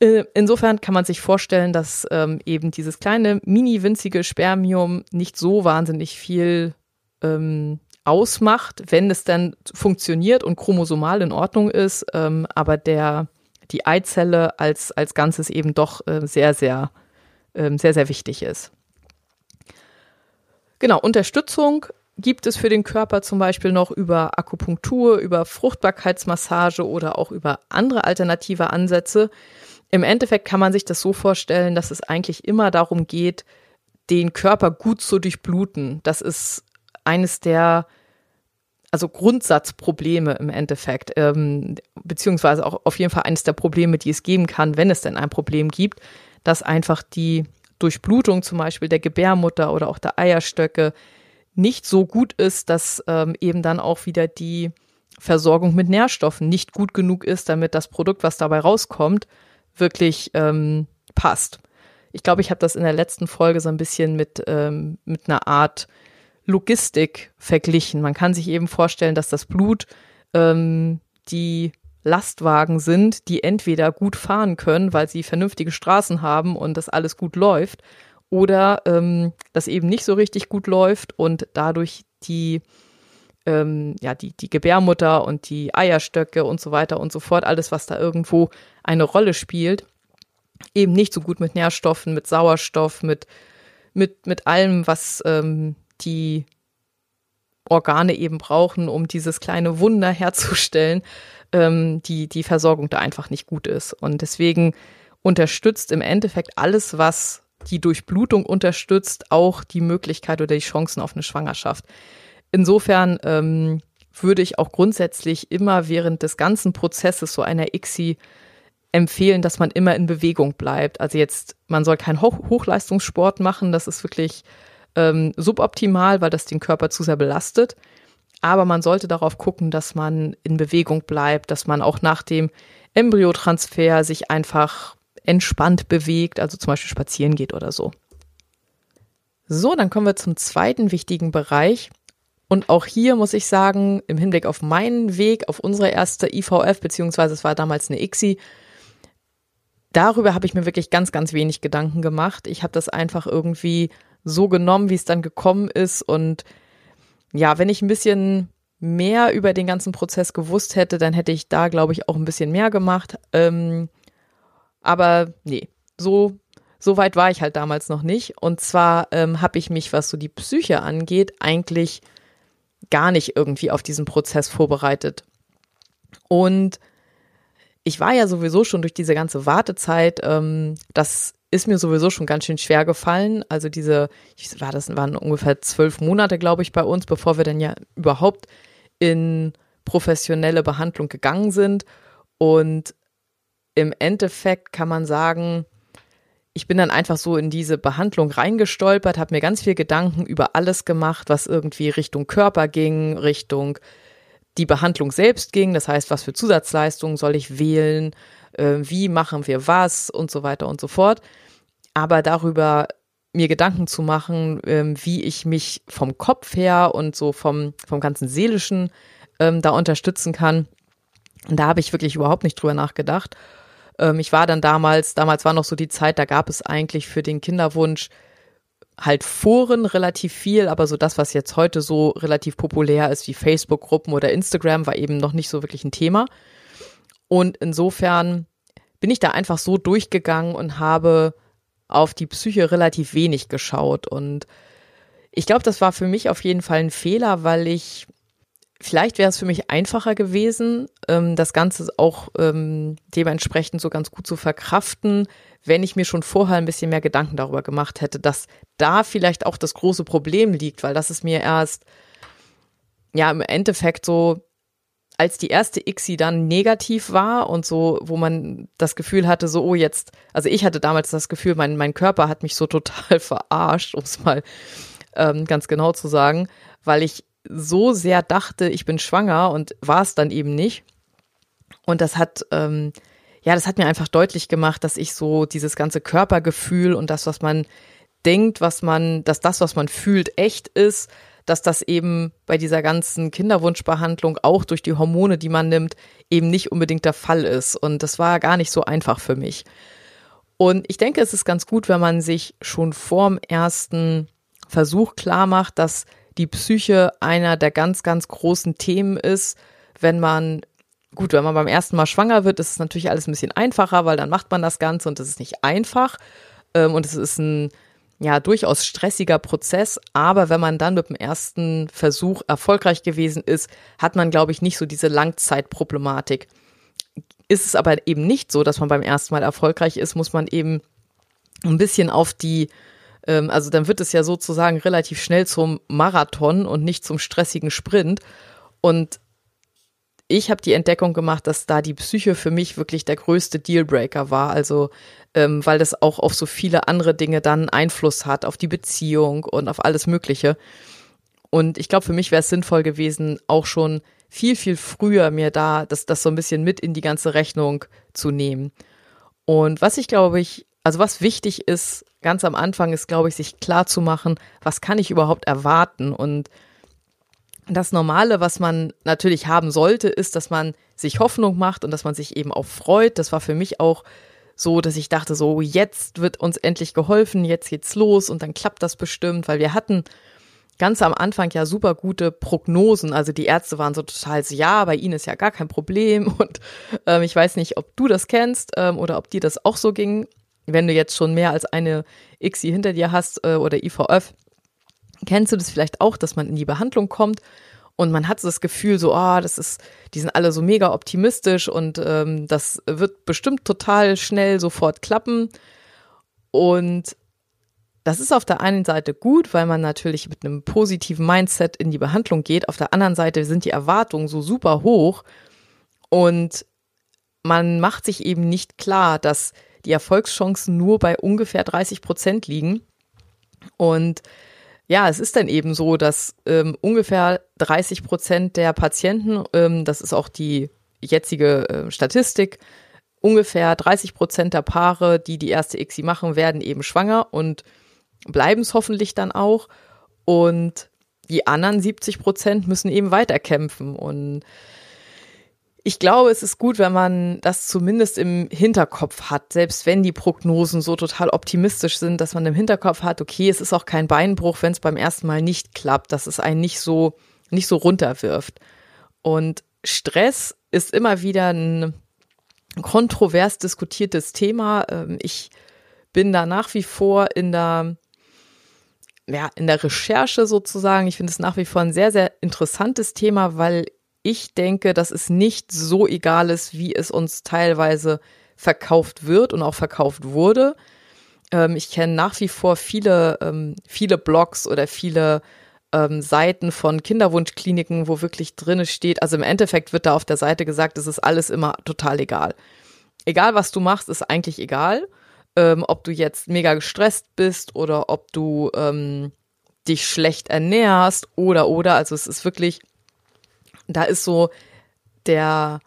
äh, insofern kann man sich vorstellen, dass ähm, eben dieses kleine, mini winzige Spermium nicht so wahnsinnig viel ähm, ausmacht, wenn es dann funktioniert und chromosomal in Ordnung ist, ähm, aber der die Eizelle als als Ganzes eben doch äh, sehr sehr ähm, sehr sehr wichtig ist. Genau Unterstützung gibt es für den Körper zum Beispiel noch über Akupunktur, über Fruchtbarkeitsmassage oder auch über andere alternative Ansätze. Im Endeffekt kann man sich das so vorstellen, dass es eigentlich immer darum geht, den Körper gut zu durchbluten. Das ist eines der also Grundsatzprobleme im Endeffekt, ähm, beziehungsweise auch auf jeden Fall eines der Probleme, die es geben kann, wenn es denn ein Problem gibt, dass einfach die Durchblutung zum Beispiel der Gebärmutter oder auch der Eierstöcke nicht so gut ist, dass ähm, eben dann auch wieder die Versorgung mit Nährstoffen nicht gut genug ist, damit das Produkt, was dabei rauskommt, wirklich ähm, passt. Ich glaube, ich habe das in der letzten Folge so ein bisschen mit, ähm, mit einer Art Logistik verglichen. Man kann sich eben vorstellen, dass das Blut ähm, die Lastwagen sind, die entweder gut fahren können, weil sie vernünftige Straßen haben und das alles gut läuft, oder ähm, das eben nicht so richtig gut läuft und dadurch die ähm, ja die die Gebärmutter und die Eierstöcke und so weiter und so fort alles was da irgendwo eine Rolle spielt eben nicht so gut mit Nährstoffen mit Sauerstoff mit mit mit allem was ähm, die Organe eben brauchen, um dieses kleine Wunder herzustellen, ähm, die die Versorgung da einfach nicht gut ist. Und deswegen unterstützt im Endeffekt alles, was die Durchblutung unterstützt, auch die Möglichkeit oder die Chancen auf eine Schwangerschaft. Insofern ähm, würde ich auch grundsätzlich immer während des ganzen Prozesses so einer ICSI empfehlen, dass man immer in Bewegung bleibt. Also jetzt, man soll keinen Hoch Hochleistungssport machen, das ist wirklich ähm, suboptimal, weil das den Körper zu sehr belastet. Aber man sollte darauf gucken, dass man in Bewegung bleibt, dass man auch nach dem Embryotransfer sich einfach entspannt bewegt, also zum Beispiel spazieren geht oder so. So, dann kommen wir zum zweiten wichtigen Bereich. Und auch hier muss ich sagen, im Hinblick auf meinen Weg, auf unsere erste IVF, beziehungsweise es war damals eine ICSI, darüber habe ich mir wirklich ganz, ganz wenig Gedanken gemacht. Ich habe das einfach irgendwie so genommen, wie es dann gekommen ist. Und ja, wenn ich ein bisschen mehr über den ganzen Prozess gewusst hätte, dann hätte ich da, glaube ich, auch ein bisschen mehr gemacht. Ähm, aber nee, so, so weit war ich halt damals noch nicht. Und zwar ähm, habe ich mich, was so die Psyche angeht, eigentlich gar nicht irgendwie auf diesen Prozess vorbereitet. Und ich war ja sowieso schon durch diese ganze Wartezeit, ähm, das ist mir sowieso schon ganz schön schwer gefallen. Also diese, ich war das waren ungefähr zwölf Monate, glaube ich, bei uns, bevor wir dann ja überhaupt in professionelle Behandlung gegangen sind. Und im Endeffekt kann man sagen, ich bin dann einfach so in diese Behandlung reingestolpert, habe mir ganz viel Gedanken über alles gemacht, was irgendwie Richtung Körper ging, Richtung die Behandlung selbst ging. Das heißt, was für Zusatzleistungen soll ich wählen, äh, wie machen wir was und so weiter und so fort aber darüber mir Gedanken zu machen, ähm, wie ich mich vom Kopf her und so vom, vom ganzen Seelischen ähm, da unterstützen kann. Da habe ich wirklich überhaupt nicht drüber nachgedacht. Ähm, ich war dann damals, damals war noch so die Zeit, da gab es eigentlich für den Kinderwunsch halt Foren relativ viel, aber so das, was jetzt heute so relativ populär ist, wie Facebook-Gruppen oder Instagram, war eben noch nicht so wirklich ein Thema. Und insofern bin ich da einfach so durchgegangen und habe auf die Psyche relativ wenig geschaut. Und ich glaube, das war für mich auf jeden Fall ein Fehler, weil ich, vielleicht wäre es für mich einfacher gewesen, ähm, das Ganze auch ähm, dementsprechend so ganz gut zu verkraften, wenn ich mir schon vorher ein bisschen mehr Gedanken darüber gemacht hätte, dass da vielleicht auch das große Problem liegt, weil das ist mir erst, ja, im Endeffekt so als die erste ICSI dann negativ war und so, wo man das Gefühl hatte, so, oh, jetzt, also ich hatte damals das Gefühl, mein, mein Körper hat mich so total verarscht, um es mal ähm, ganz genau zu sagen, weil ich so sehr dachte, ich bin schwanger und war es dann eben nicht. Und das hat, ähm, ja, das hat mir einfach deutlich gemacht, dass ich so dieses ganze Körpergefühl und das, was man denkt, was man, dass das, was man fühlt, echt ist, dass das eben bei dieser ganzen Kinderwunschbehandlung auch durch die Hormone, die man nimmt, eben nicht unbedingt der Fall ist. Und das war gar nicht so einfach für mich. Und ich denke, es ist ganz gut, wenn man sich schon vorm ersten Versuch klar macht, dass die Psyche einer der ganz, ganz großen Themen ist, wenn man gut, wenn man beim ersten Mal schwanger wird, ist es natürlich alles ein bisschen einfacher, weil dann macht man das Ganze und es ist nicht einfach. Ähm, und es ist ein ja durchaus stressiger Prozess, aber wenn man dann mit dem ersten Versuch erfolgreich gewesen ist, hat man, glaube ich, nicht so diese Langzeitproblematik. Ist es aber eben nicht so, dass man beim ersten Mal erfolgreich ist, muss man eben ein bisschen auf die, ähm, also dann wird es ja sozusagen relativ schnell zum Marathon und nicht zum stressigen Sprint. Und ich habe die Entdeckung gemacht, dass da die Psyche für mich wirklich der größte Dealbreaker war. Also ähm, weil das auch auf so viele andere Dinge dann Einfluss hat, auf die Beziehung und auf alles Mögliche. Und ich glaube, für mich wäre es sinnvoll gewesen, auch schon viel, viel früher mir da das, das so ein bisschen mit in die ganze Rechnung zu nehmen. Und was ich glaube ich, also was wichtig ist, ganz am Anfang ist, glaube ich, sich klar zu machen, was kann ich überhaupt erwarten und das Normale, was man natürlich haben sollte, ist, dass man sich Hoffnung macht und dass man sich eben auch freut. Das war für mich auch so, dass ich dachte, so jetzt wird uns endlich geholfen, jetzt geht's los und dann klappt das bestimmt, weil wir hatten ganz am Anfang ja super gute Prognosen. Also die Ärzte waren so total so, ja, bei ihnen ist ja gar kein Problem. Und ähm, ich weiß nicht, ob du das kennst ähm, oder ob dir das auch so ging. Wenn du jetzt schon mehr als eine ICSI hinter dir hast äh, oder IVF, Kennst du das vielleicht auch, dass man in die Behandlung kommt und man hat so das Gefühl, so, ah, oh, das ist, die sind alle so mega optimistisch und ähm, das wird bestimmt total schnell sofort klappen. Und das ist auf der einen Seite gut, weil man natürlich mit einem positiven Mindset in die Behandlung geht. Auf der anderen Seite sind die Erwartungen so super hoch und man macht sich eben nicht klar, dass die Erfolgschancen nur bei ungefähr 30 Prozent liegen. Und ja, es ist dann eben so, dass ähm, ungefähr 30 Prozent der Patienten, ähm, das ist auch die jetzige äh, Statistik, ungefähr 30 Prozent der Paare, die die erste ICSI machen, werden eben schwanger und bleiben es hoffentlich dann auch. Und die anderen 70 Prozent müssen eben weiterkämpfen. Und ich glaube, es ist gut, wenn man das zumindest im Hinterkopf hat, selbst wenn die Prognosen so total optimistisch sind, dass man im Hinterkopf hat, okay, es ist auch kein Beinbruch, wenn es beim ersten Mal nicht klappt, dass es einen nicht so, nicht so runterwirft. Und Stress ist immer wieder ein kontrovers diskutiertes Thema. Ähm, ich bin da nach wie vor in der, ja, in der Recherche sozusagen. Ich finde es nach wie vor ein sehr, sehr interessantes Thema, weil ich denke, dass es nicht so egal ist, wie es uns teilweise verkauft wird und auch verkauft wurde. Ähm, ich kenne nach wie vor viele, ähm, viele Blogs oder viele ähm, Seiten von Kinderwunschkliniken, wo wirklich drinne steht, also im Endeffekt wird da auf der Seite gesagt, es ist alles immer total egal. Egal, was du machst, ist eigentlich egal. Ähm, ob du jetzt mega gestresst bist oder ob du ähm, dich schlecht ernährst oder oder. Also es ist wirklich da ist so der,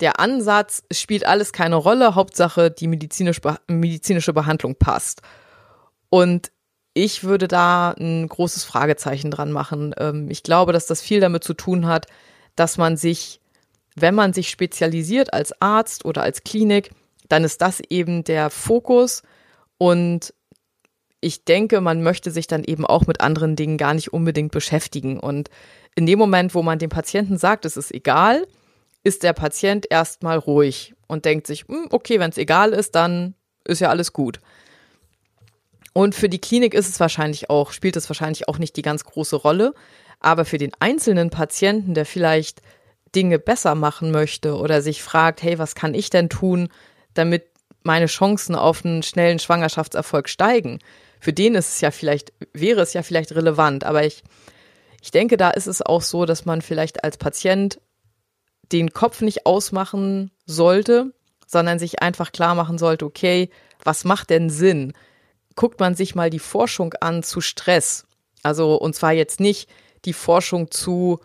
der Ansatz, spielt alles keine Rolle, Hauptsache die medizinisch, medizinische Behandlung passt. Und ich würde da ein großes Fragezeichen dran machen. Ähm, ich glaube, dass das viel damit zu tun hat, dass man sich, wenn man sich spezialisiert als Arzt oder als Klinik, dann ist das eben der Fokus und ich denke, man möchte sich dann eben auch mit anderen Dingen gar nicht unbedingt beschäftigen. Und in dem Moment, wo man dem Patienten sagt, es ist egal, ist der Patient erstmal ruhig und denkt sich, hm, okay, wenn es egal ist, dann ist ja alles gut. Und für die Klinik ist es wahrscheinlich auch, spielt es wahrscheinlich auch nicht die ganz große Rolle. Aber für den einzelnen Patienten, der vielleicht Dinge besser machen möchte oder sich fragt, hey, was kann ich denn tun, damit meine Chancen auf einen schnellen Schwangerschaftserfolg steigen? Für den ist es ja vielleicht, wäre es ja vielleicht relevant. Aber ich ich denke, da ist es auch so, dass man vielleicht als Patient den Kopf nicht ausmachen sollte, sondern sich einfach klar machen sollte, okay, was macht denn Sinn? Guckt man sich mal die Forschung an zu Stress. Also, und zwar jetzt nicht die Forschung zu,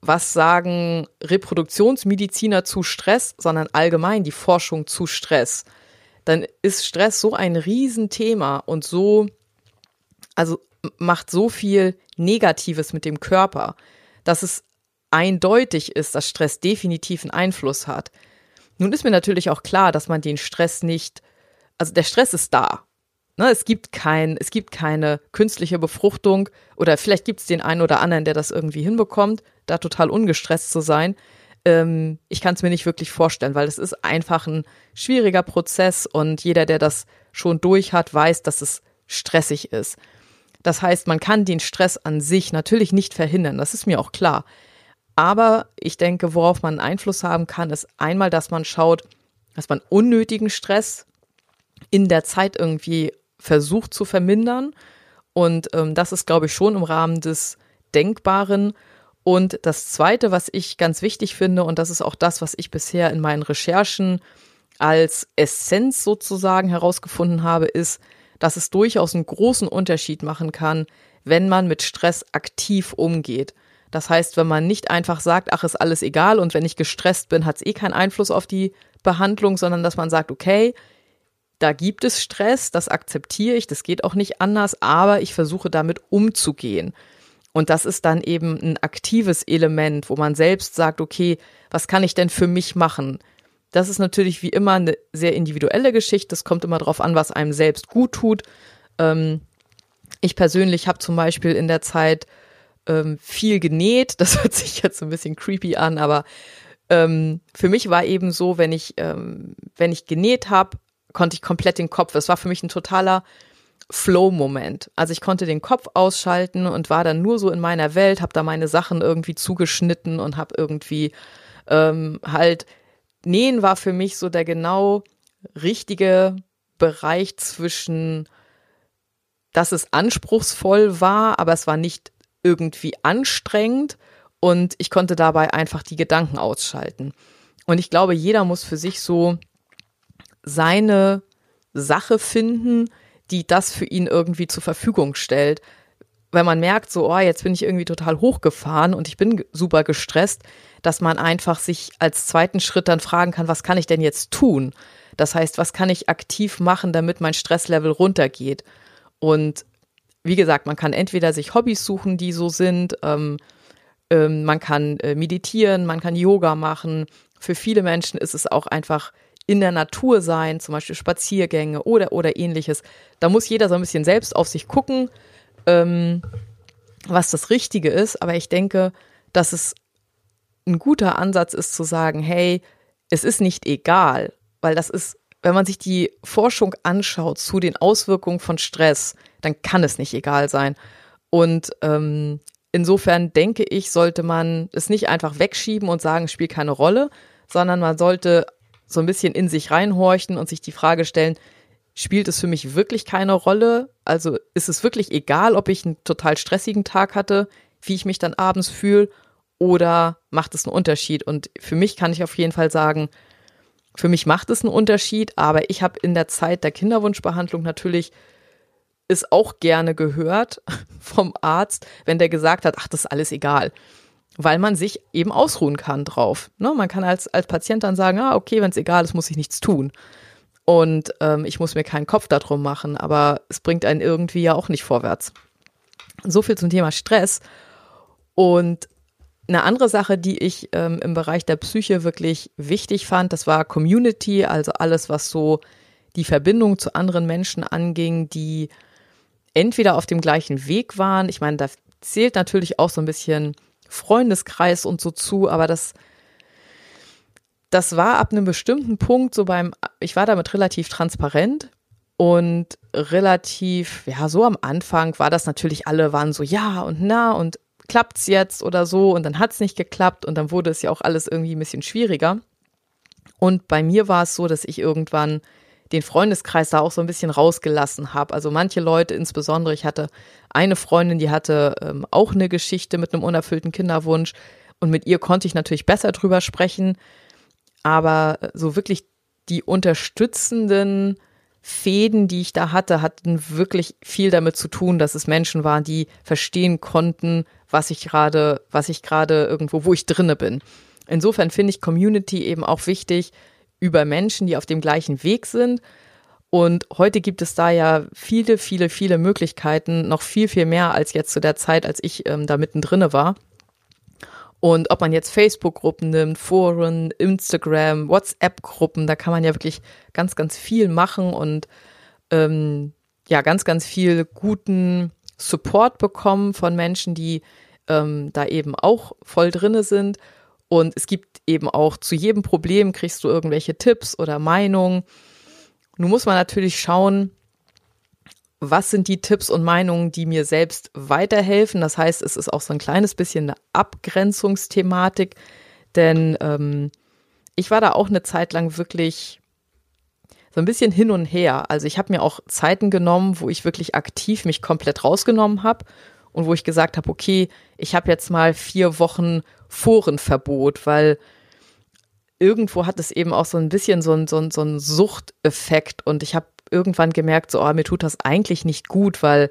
was sagen Reproduktionsmediziner zu Stress, sondern allgemein die Forschung zu Stress. Dann ist Stress so ein Riesenthema und so, also macht so viel Negatives mit dem Körper, dass es eindeutig ist, dass Stress definitiv einen Einfluss hat. Nun ist mir natürlich auch klar, dass man den Stress nicht, also der Stress ist da. Ne, es gibt kein, es gibt keine künstliche Befruchtung oder vielleicht gibt es den einen oder anderen, der das irgendwie hinbekommt, da total ungestresst zu sein. Ähm, ich kann es mir nicht wirklich vorstellen, weil es ist einfach ein schwieriger Prozess und jeder, der das schon durch hat, weiß, dass es stressig ist. Das heißt, man kann den Stress an sich natürlich nicht verhindern, das ist mir auch klar. Aber ich denke, worauf man Einfluss haben kann, ist einmal, dass man schaut, dass man unnötigen Stress in der Zeit irgendwie versucht zu vermindern. Und ähm, das ist, glaube ich, schon im Rahmen des Denkbaren. Und das Zweite, was ich ganz wichtig finde, und das ist auch das, was ich bisher in meinen Recherchen als Essenz sozusagen herausgefunden habe, ist, dass es durchaus einen großen Unterschied machen kann, wenn man mit Stress aktiv umgeht. Das heißt, wenn man nicht einfach sagt, ach, ist alles egal und wenn ich gestresst bin, hat es eh keinen Einfluss auf die Behandlung, sondern dass man sagt, okay, da gibt es Stress, das akzeptiere ich, das geht auch nicht anders, aber ich versuche damit umzugehen. Und das ist dann eben ein aktives Element, wo man selbst sagt, okay, was kann ich denn für mich machen? Das ist natürlich wie immer eine sehr individuelle Geschichte. Es kommt immer darauf an, was einem selbst gut tut. Ähm, ich persönlich habe zum Beispiel in der Zeit ähm, viel genäht. Das hört sich jetzt so ein bisschen creepy an, aber ähm, für mich war eben so, wenn ich, ähm, wenn ich genäht habe, konnte ich komplett den Kopf. Das war für mich ein totaler Flow-Moment. Also ich konnte den Kopf ausschalten und war dann nur so in meiner Welt, habe da meine Sachen irgendwie zugeschnitten und habe irgendwie ähm, halt Nähen war für mich so der genau richtige Bereich zwischen, dass es anspruchsvoll war, aber es war nicht irgendwie anstrengend und ich konnte dabei einfach die Gedanken ausschalten. Und ich glaube, jeder muss für sich so seine Sache finden, die das für ihn irgendwie zur Verfügung stellt. Wenn man merkt, so, oh, jetzt bin ich irgendwie total hochgefahren und ich bin super gestresst, dass man einfach sich als zweiten Schritt dann fragen kann, was kann ich denn jetzt tun? Das heißt, was kann ich aktiv machen, damit mein Stresslevel runtergeht? Und wie gesagt, man kann entweder sich Hobbys suchen, die so sind, ähm, ähm, man kann äh, meditieren, man kann Yoga machen. Für viele Menschen ist es auch einfach in der Natur sein, zum Beispiel Spaziergänge oder, oder ähnliches. Da muss jeder so ein bisschen selbst auf sich gucken, ähm, was das Richtige ist. Aber ich denke, dass es ein guter Ansatz ist zu sagen, hey, es ist nicht egal, weil das ist, wenn man sich die Forschung anschaut zu den Auswirkungen von Stress, dann kann es nicht egal sein. Und ähm, insofern denke ich, sollte man es nicht einfach wegschieben und sagen, spielt keine Rolle, sondern man sollte so ein bisschen in sich reinhorchen und sich die Frage stellen, spielt es für mich wirklich keine Rolle? Also ist es wirklich egal, ob ich einen total stressigen Tag hatte, wie ich mich dann abends fühle, oder macht es einen Unterschied? Und für mich kann ich auf jeden Fall sagen, für mich macht es einen Unterschied, aber ich habe in der Zeit der Kinderwunschbehandlung natürlich es auch gerne gehört vom Arzt, wenn der gesagt hat, ach, das ist alles egal. Weil man sich eben ausruhen kann drauf. Ne? Man kann als, als Patient dann sagen, ah, okay, wenn es egal ist, muss ich nichts tun. Und ähm, ich muss mir keinen Kopf darum machen, aber es bringt einen irgendwie ja auch nicht vorwärts. So viel zum Thema Stress. Und eine andere Sache, die ich ähm, im Bereich der Psyche wirklich wichtig fand, das war Community, also alles, was so die Verbindung zu anderen Menschen anging, die entweder auf dem gleichen Weg waren. Ich meine, da zählt natürlich auch so ein bisschen Freundeskreis und so zu, aber das, das war ab einem bestimmten Punkt so beim, ich war damit relativ transparent und relativ, ja, so am Anfang war das natürlich, alle waren so, ja und na und klappt's jetzt oder so und dann hat's nicht geklappt und dann wurde es ja auch alles irgendwie ein bisschen schwieriger. Und bei mir war es so, dass ich irgendwann den Freundeskreis da auch so ein bisschen rausgelassen habe. Also manche Leute, insbesondere, ich hatte eine Freundin, die hatte ähm, auch eine Geschichte mit einem unerfüllten Kinderwunsch und mit ihr konnte ich natürlich besser drüber sprechen. Aber so wirklich die unterstützenden Fäden, die ich da hatte, hatten wirklich viel damit zu tun, dass es Menschen waren, die verstehen konnten, was ich gerade, was ich gerade irgendwo, wo ich drinne bin. Insofern finde ich Community eben auch wichtig, über Menschen, die auf dem gleichen Weg sind. Und heute gibt es da ja viele, viele, viele Möglichkeiten, noch viel, viel mehr als jetzt zu der Zeit, als ich ähm, da mittendrin war. Und ob man jetzt Facebook-Gruppen nimmt, Foren, Instagram, WhatsApp-Gruppen, da kann man ja wirklich ganz, ganz viel machen und ähm, ja, ganz, ganz viel guten Support bekommen von Menschen, die ähm, da eben auch voll drinne sind. Und es gibt eben auch zu jedem Problem kriegst du irgendwelche Tipps oder Meinungen. Nun muss man natürlich schauen, was sind die Tipps und Meinungen, die mir selbst weiterhelfen. Das heißt, es ist auch so ein kleines bisschen eine Abgrenzungsthematik, denn ähm, ich war da auch eine Zeit lang wirklich so ein bisschen hin und her. Also ich habe mir auch Zeiten genommen, wo ich wirklich aktiv mich komplett rausgenommen habe und wo ich gesagt habe, okay, ich habe jetzt mal vier Wochen Forenverbot, weil irgendwo hat es eben auch so ein bisschen so ein, so so ein Suchteffekt und ich habe irgendwann gemerkt, so, oh, mir tut das eigentlich nicht gut, weil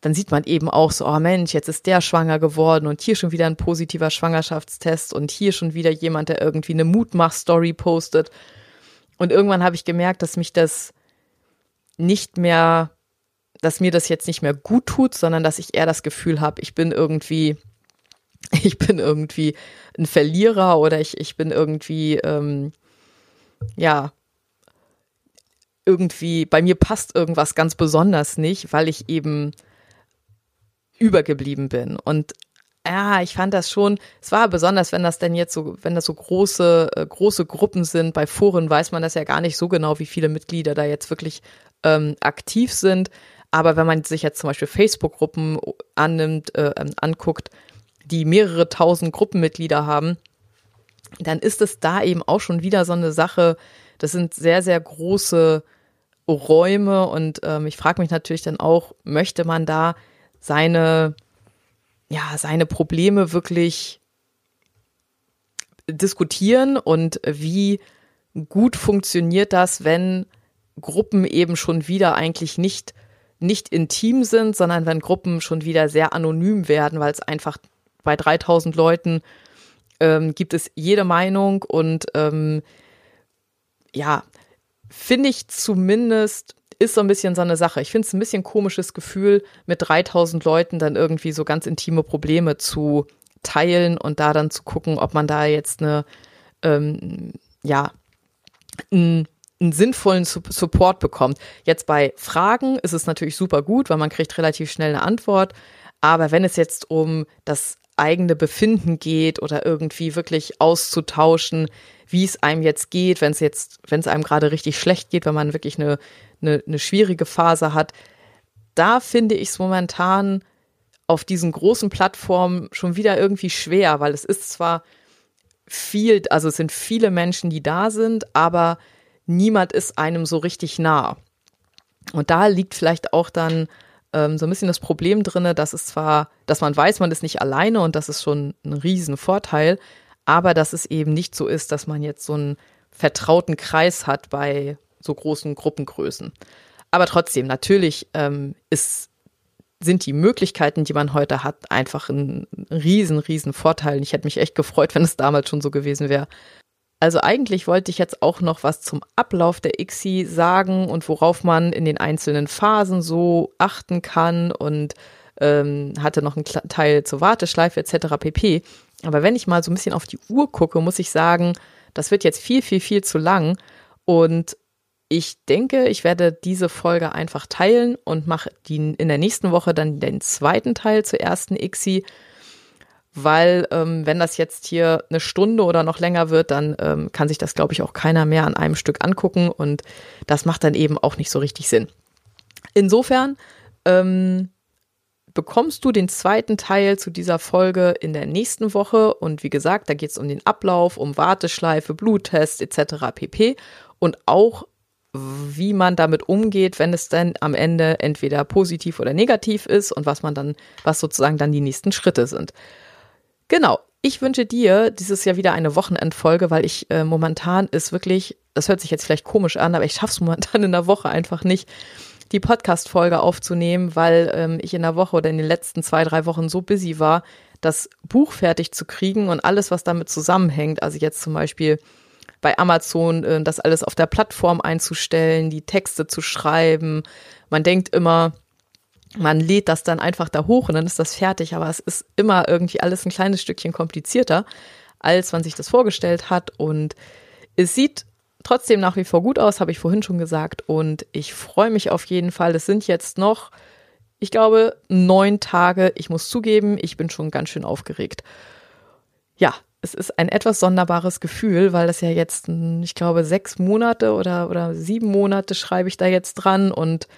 dann sieht man eben auch so, oh Mensch, jetzt ist der schwanger geworden und hier schon wieder ein positiver Schwangerschaftstest und hier schon wieder jemand, der irgendwie eine Mutmach-Story postet. Und irgendwann habe ich gemerkt, dass mich das nicht mehr, dass mir das jetzt nicht mehr gut tut, sondern dass ich eher das Gefühl habe, ich bin irgendwie, ich bin irgendwie ein Verlierer oder ich, ich bin irgendwie, ähm, ja, irgendwie, bei mir passt irgendwas ganz besonders nicht, weil ich eben übergeblieben bin. Und ja, ich fand das schon, es war besonders, wenn das denn jetzt so, wenn das so große, äh, große Gruppen sind, bei Foren weiß man das ja gar nicht so genau, wie viele Mitglieder da jetzt wirklich ähm, aktiv sind. Aber wenn man sich jetzt zum Beispiel Facebook-Gruppen annimmt, äh, ähm, anguckt, die mehrere tausend Gruppenmitglieder haben, dann ist es da eben auch schon wieder so eine Sache. Das sind sehr, sehr große Räume und ähm, ich frage mich natürlich dann auch, möchte man da seine ja, seine Probleme wirklich diskutieren und wie gut funktioniert das, wenn Gruppen eben schon wieder eigentlich nicht, nicht intim sind, sondern wenn Gruppen schon wieder sehr anonym werden, weil es einfach bei 3000 Leuten ähm, gibt es jede Meinung und ähm, ja, finde ich zumindest ist so ein bisschen so eine Sache. Ich finde es ein bisschen komisches Gefühl, mit 3000 Leuten dann irgendwie so ganz intime Probleme zu teilen und da dann zu gucken, ob man da jetzt eine, ähm, ja, einen, einen sinnvollen Support bekommt. Jetzt bei Fragen ist es natürlich super gut, weil man kriegt relativ schnell eine Antwort. Aber wenn es jetzt um das eigene Befinden geht oder irgendwie wirklich auszutauschen, wie es einem jetzt geht, wenn es jetzt, wenn es einem gerade richtig schlecht geht, wenn man wirklich eine, eine, eine schwierige Phase hat, da finde ich es momentan auf diesen großen Plattformen schon wieder irgendwie schwer, weil es ist zwar viel, also es sind viele Menschen, die da sind, aber niemand ist einem so richtig nah. Und da liegt vielleicht auch dann ähm, so ein bisschen das Problem drinne, dass es zwar, dass man weiß, man ist nicht alleine und das ist schon ein Riesenvorteil, aber dass es eben nicht so ist, dass man jetzt so einen vertrauten Kreis hat bei so großen Gruppengrößen. Aber trotzdem, natürlich ähm, ist, sind die Möglichkeiten, die man heute hat, einfach ein riesen, riesen Vorteil. Und ich hätte mich echt gefreut, wenn es damals schon so gewesen wäre. Also eigentlich wollte ich jetzt auch noch was zum Ablauf der ICSI sagen und worauf man in den einzelnen Phasen so achten kann und ähm, hatte noch einen Teil zur Warteschleife etc. pp. Aber wenn ich mal so ein bisschen auf die Uhr gucke, muss ich sagen, das wird jetzt viel, viel, viel zu lang. Und ich denke, ich werde diese Folge einfach teilen und mache in der nächsten Woche dann den zweiten Teil zur ersten ICSI, weil ähm, wenn das jetzt hier eine Stunde oder noch länger wird, dann ähm, kann sich das, glaube ich, auch keiner mehr an einem Stück angucken und das macht dann eben auch nicht so richtig Sinn. Insofern ähm, bekommst du den zweiten Teil zu dieser Folge in der nächsten Woche und wie gesagt, da geht es um den Ablauf, um Warteschleife, Bluttest etc. pp. Und auch wie man damit umgeht, wenn es dann am Ende entweder positiv oder negativ ist und was man dann, was sozusagen dann die nächsten Schritte sind. Genau. Ich wünsche dir dieses Jahr wieder eine Wochenendfolge, weil ich äh, momentan ist wirklich, das hört sich jetzt vielleicht komisch an, aber ich schaffe es momentan in der Woche einfach nicht, die Podcast-Folge aufzunehmen, weil ähm, ich in der Woche oder in den letzten zwei, drei Wochen so busy war, das Buch fertig zu kriegen und alles, was damit zusammenhängt. Also jetzt zum Beispiel bei Amazon äh, das alles auf der Plattform einzustellen, die Texte zu schreiben. Man denkt immer, man lädt das dann einfach da hoch und dann ist das fertig, aber es ist immer irgendwie alles ein kleines Stückchen komplizierter, als man sich das vorgestellt hat und es sieht trotzdem nach wie vor gut aus, habe ich vorhin schon gesagt und ich freue mich auf jeden Fall. Es sind jetzt noch, ich glaube, neun Tage. Ich muss zugeben, ich bin schon ganz schön aufgeregt. Ja, es ist ein etwas sonderbares Gefühl, weil das ja jetzt, ich glaube, sechs Monate oder, oder sieben Monate schreibe ich da jetzt dran und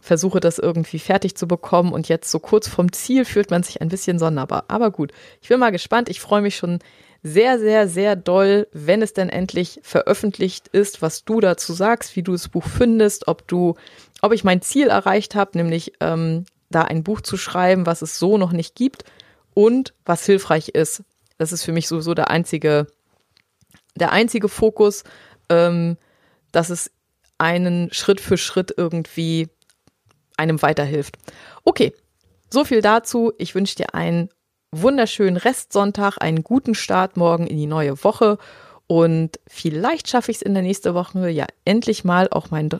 versuche das irgendwie fertig zu bekommen und jetzt so kurz vom Ziel fühlt man sich ein bisschen sonderbar. Aber gut, ich bin mal gespannt. Ich freue mich schon sehr, sehr, sehr doll, wenn es denn endlich veröffentlicht ist, was du dazu sagst, wie du das Buch findest, ob du, ob ich mein Ziel erreicht habe, nämlich ähm, da ein Buch zu schreiben, was es so noch nicht gibt und was hilfreich ist. Das ist für mich sowieso der einzige, der einzige Fokus, ähm, dass es einen Schritt für Schritt irgendwie einem weiterhilft. Okay, so viel dazu. Ich wünsche dir einen wunderschönen Restsonntag, einen guten Start morgen in die neue Woche und vielleicht schaffe ich es in der nächsten Woche ja endlich mal auch meinen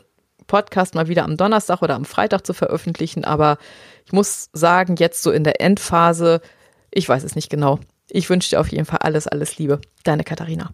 Podcast mal wieder am Donnerstag oder am Freitag zu veröffentlichen. Aber ich muss sagen, jetzt so in der Endphase, ich weiß es nicht genau. Ich wünsche dir auf jeden Fall alles, alles Liebe. Deine Katharina.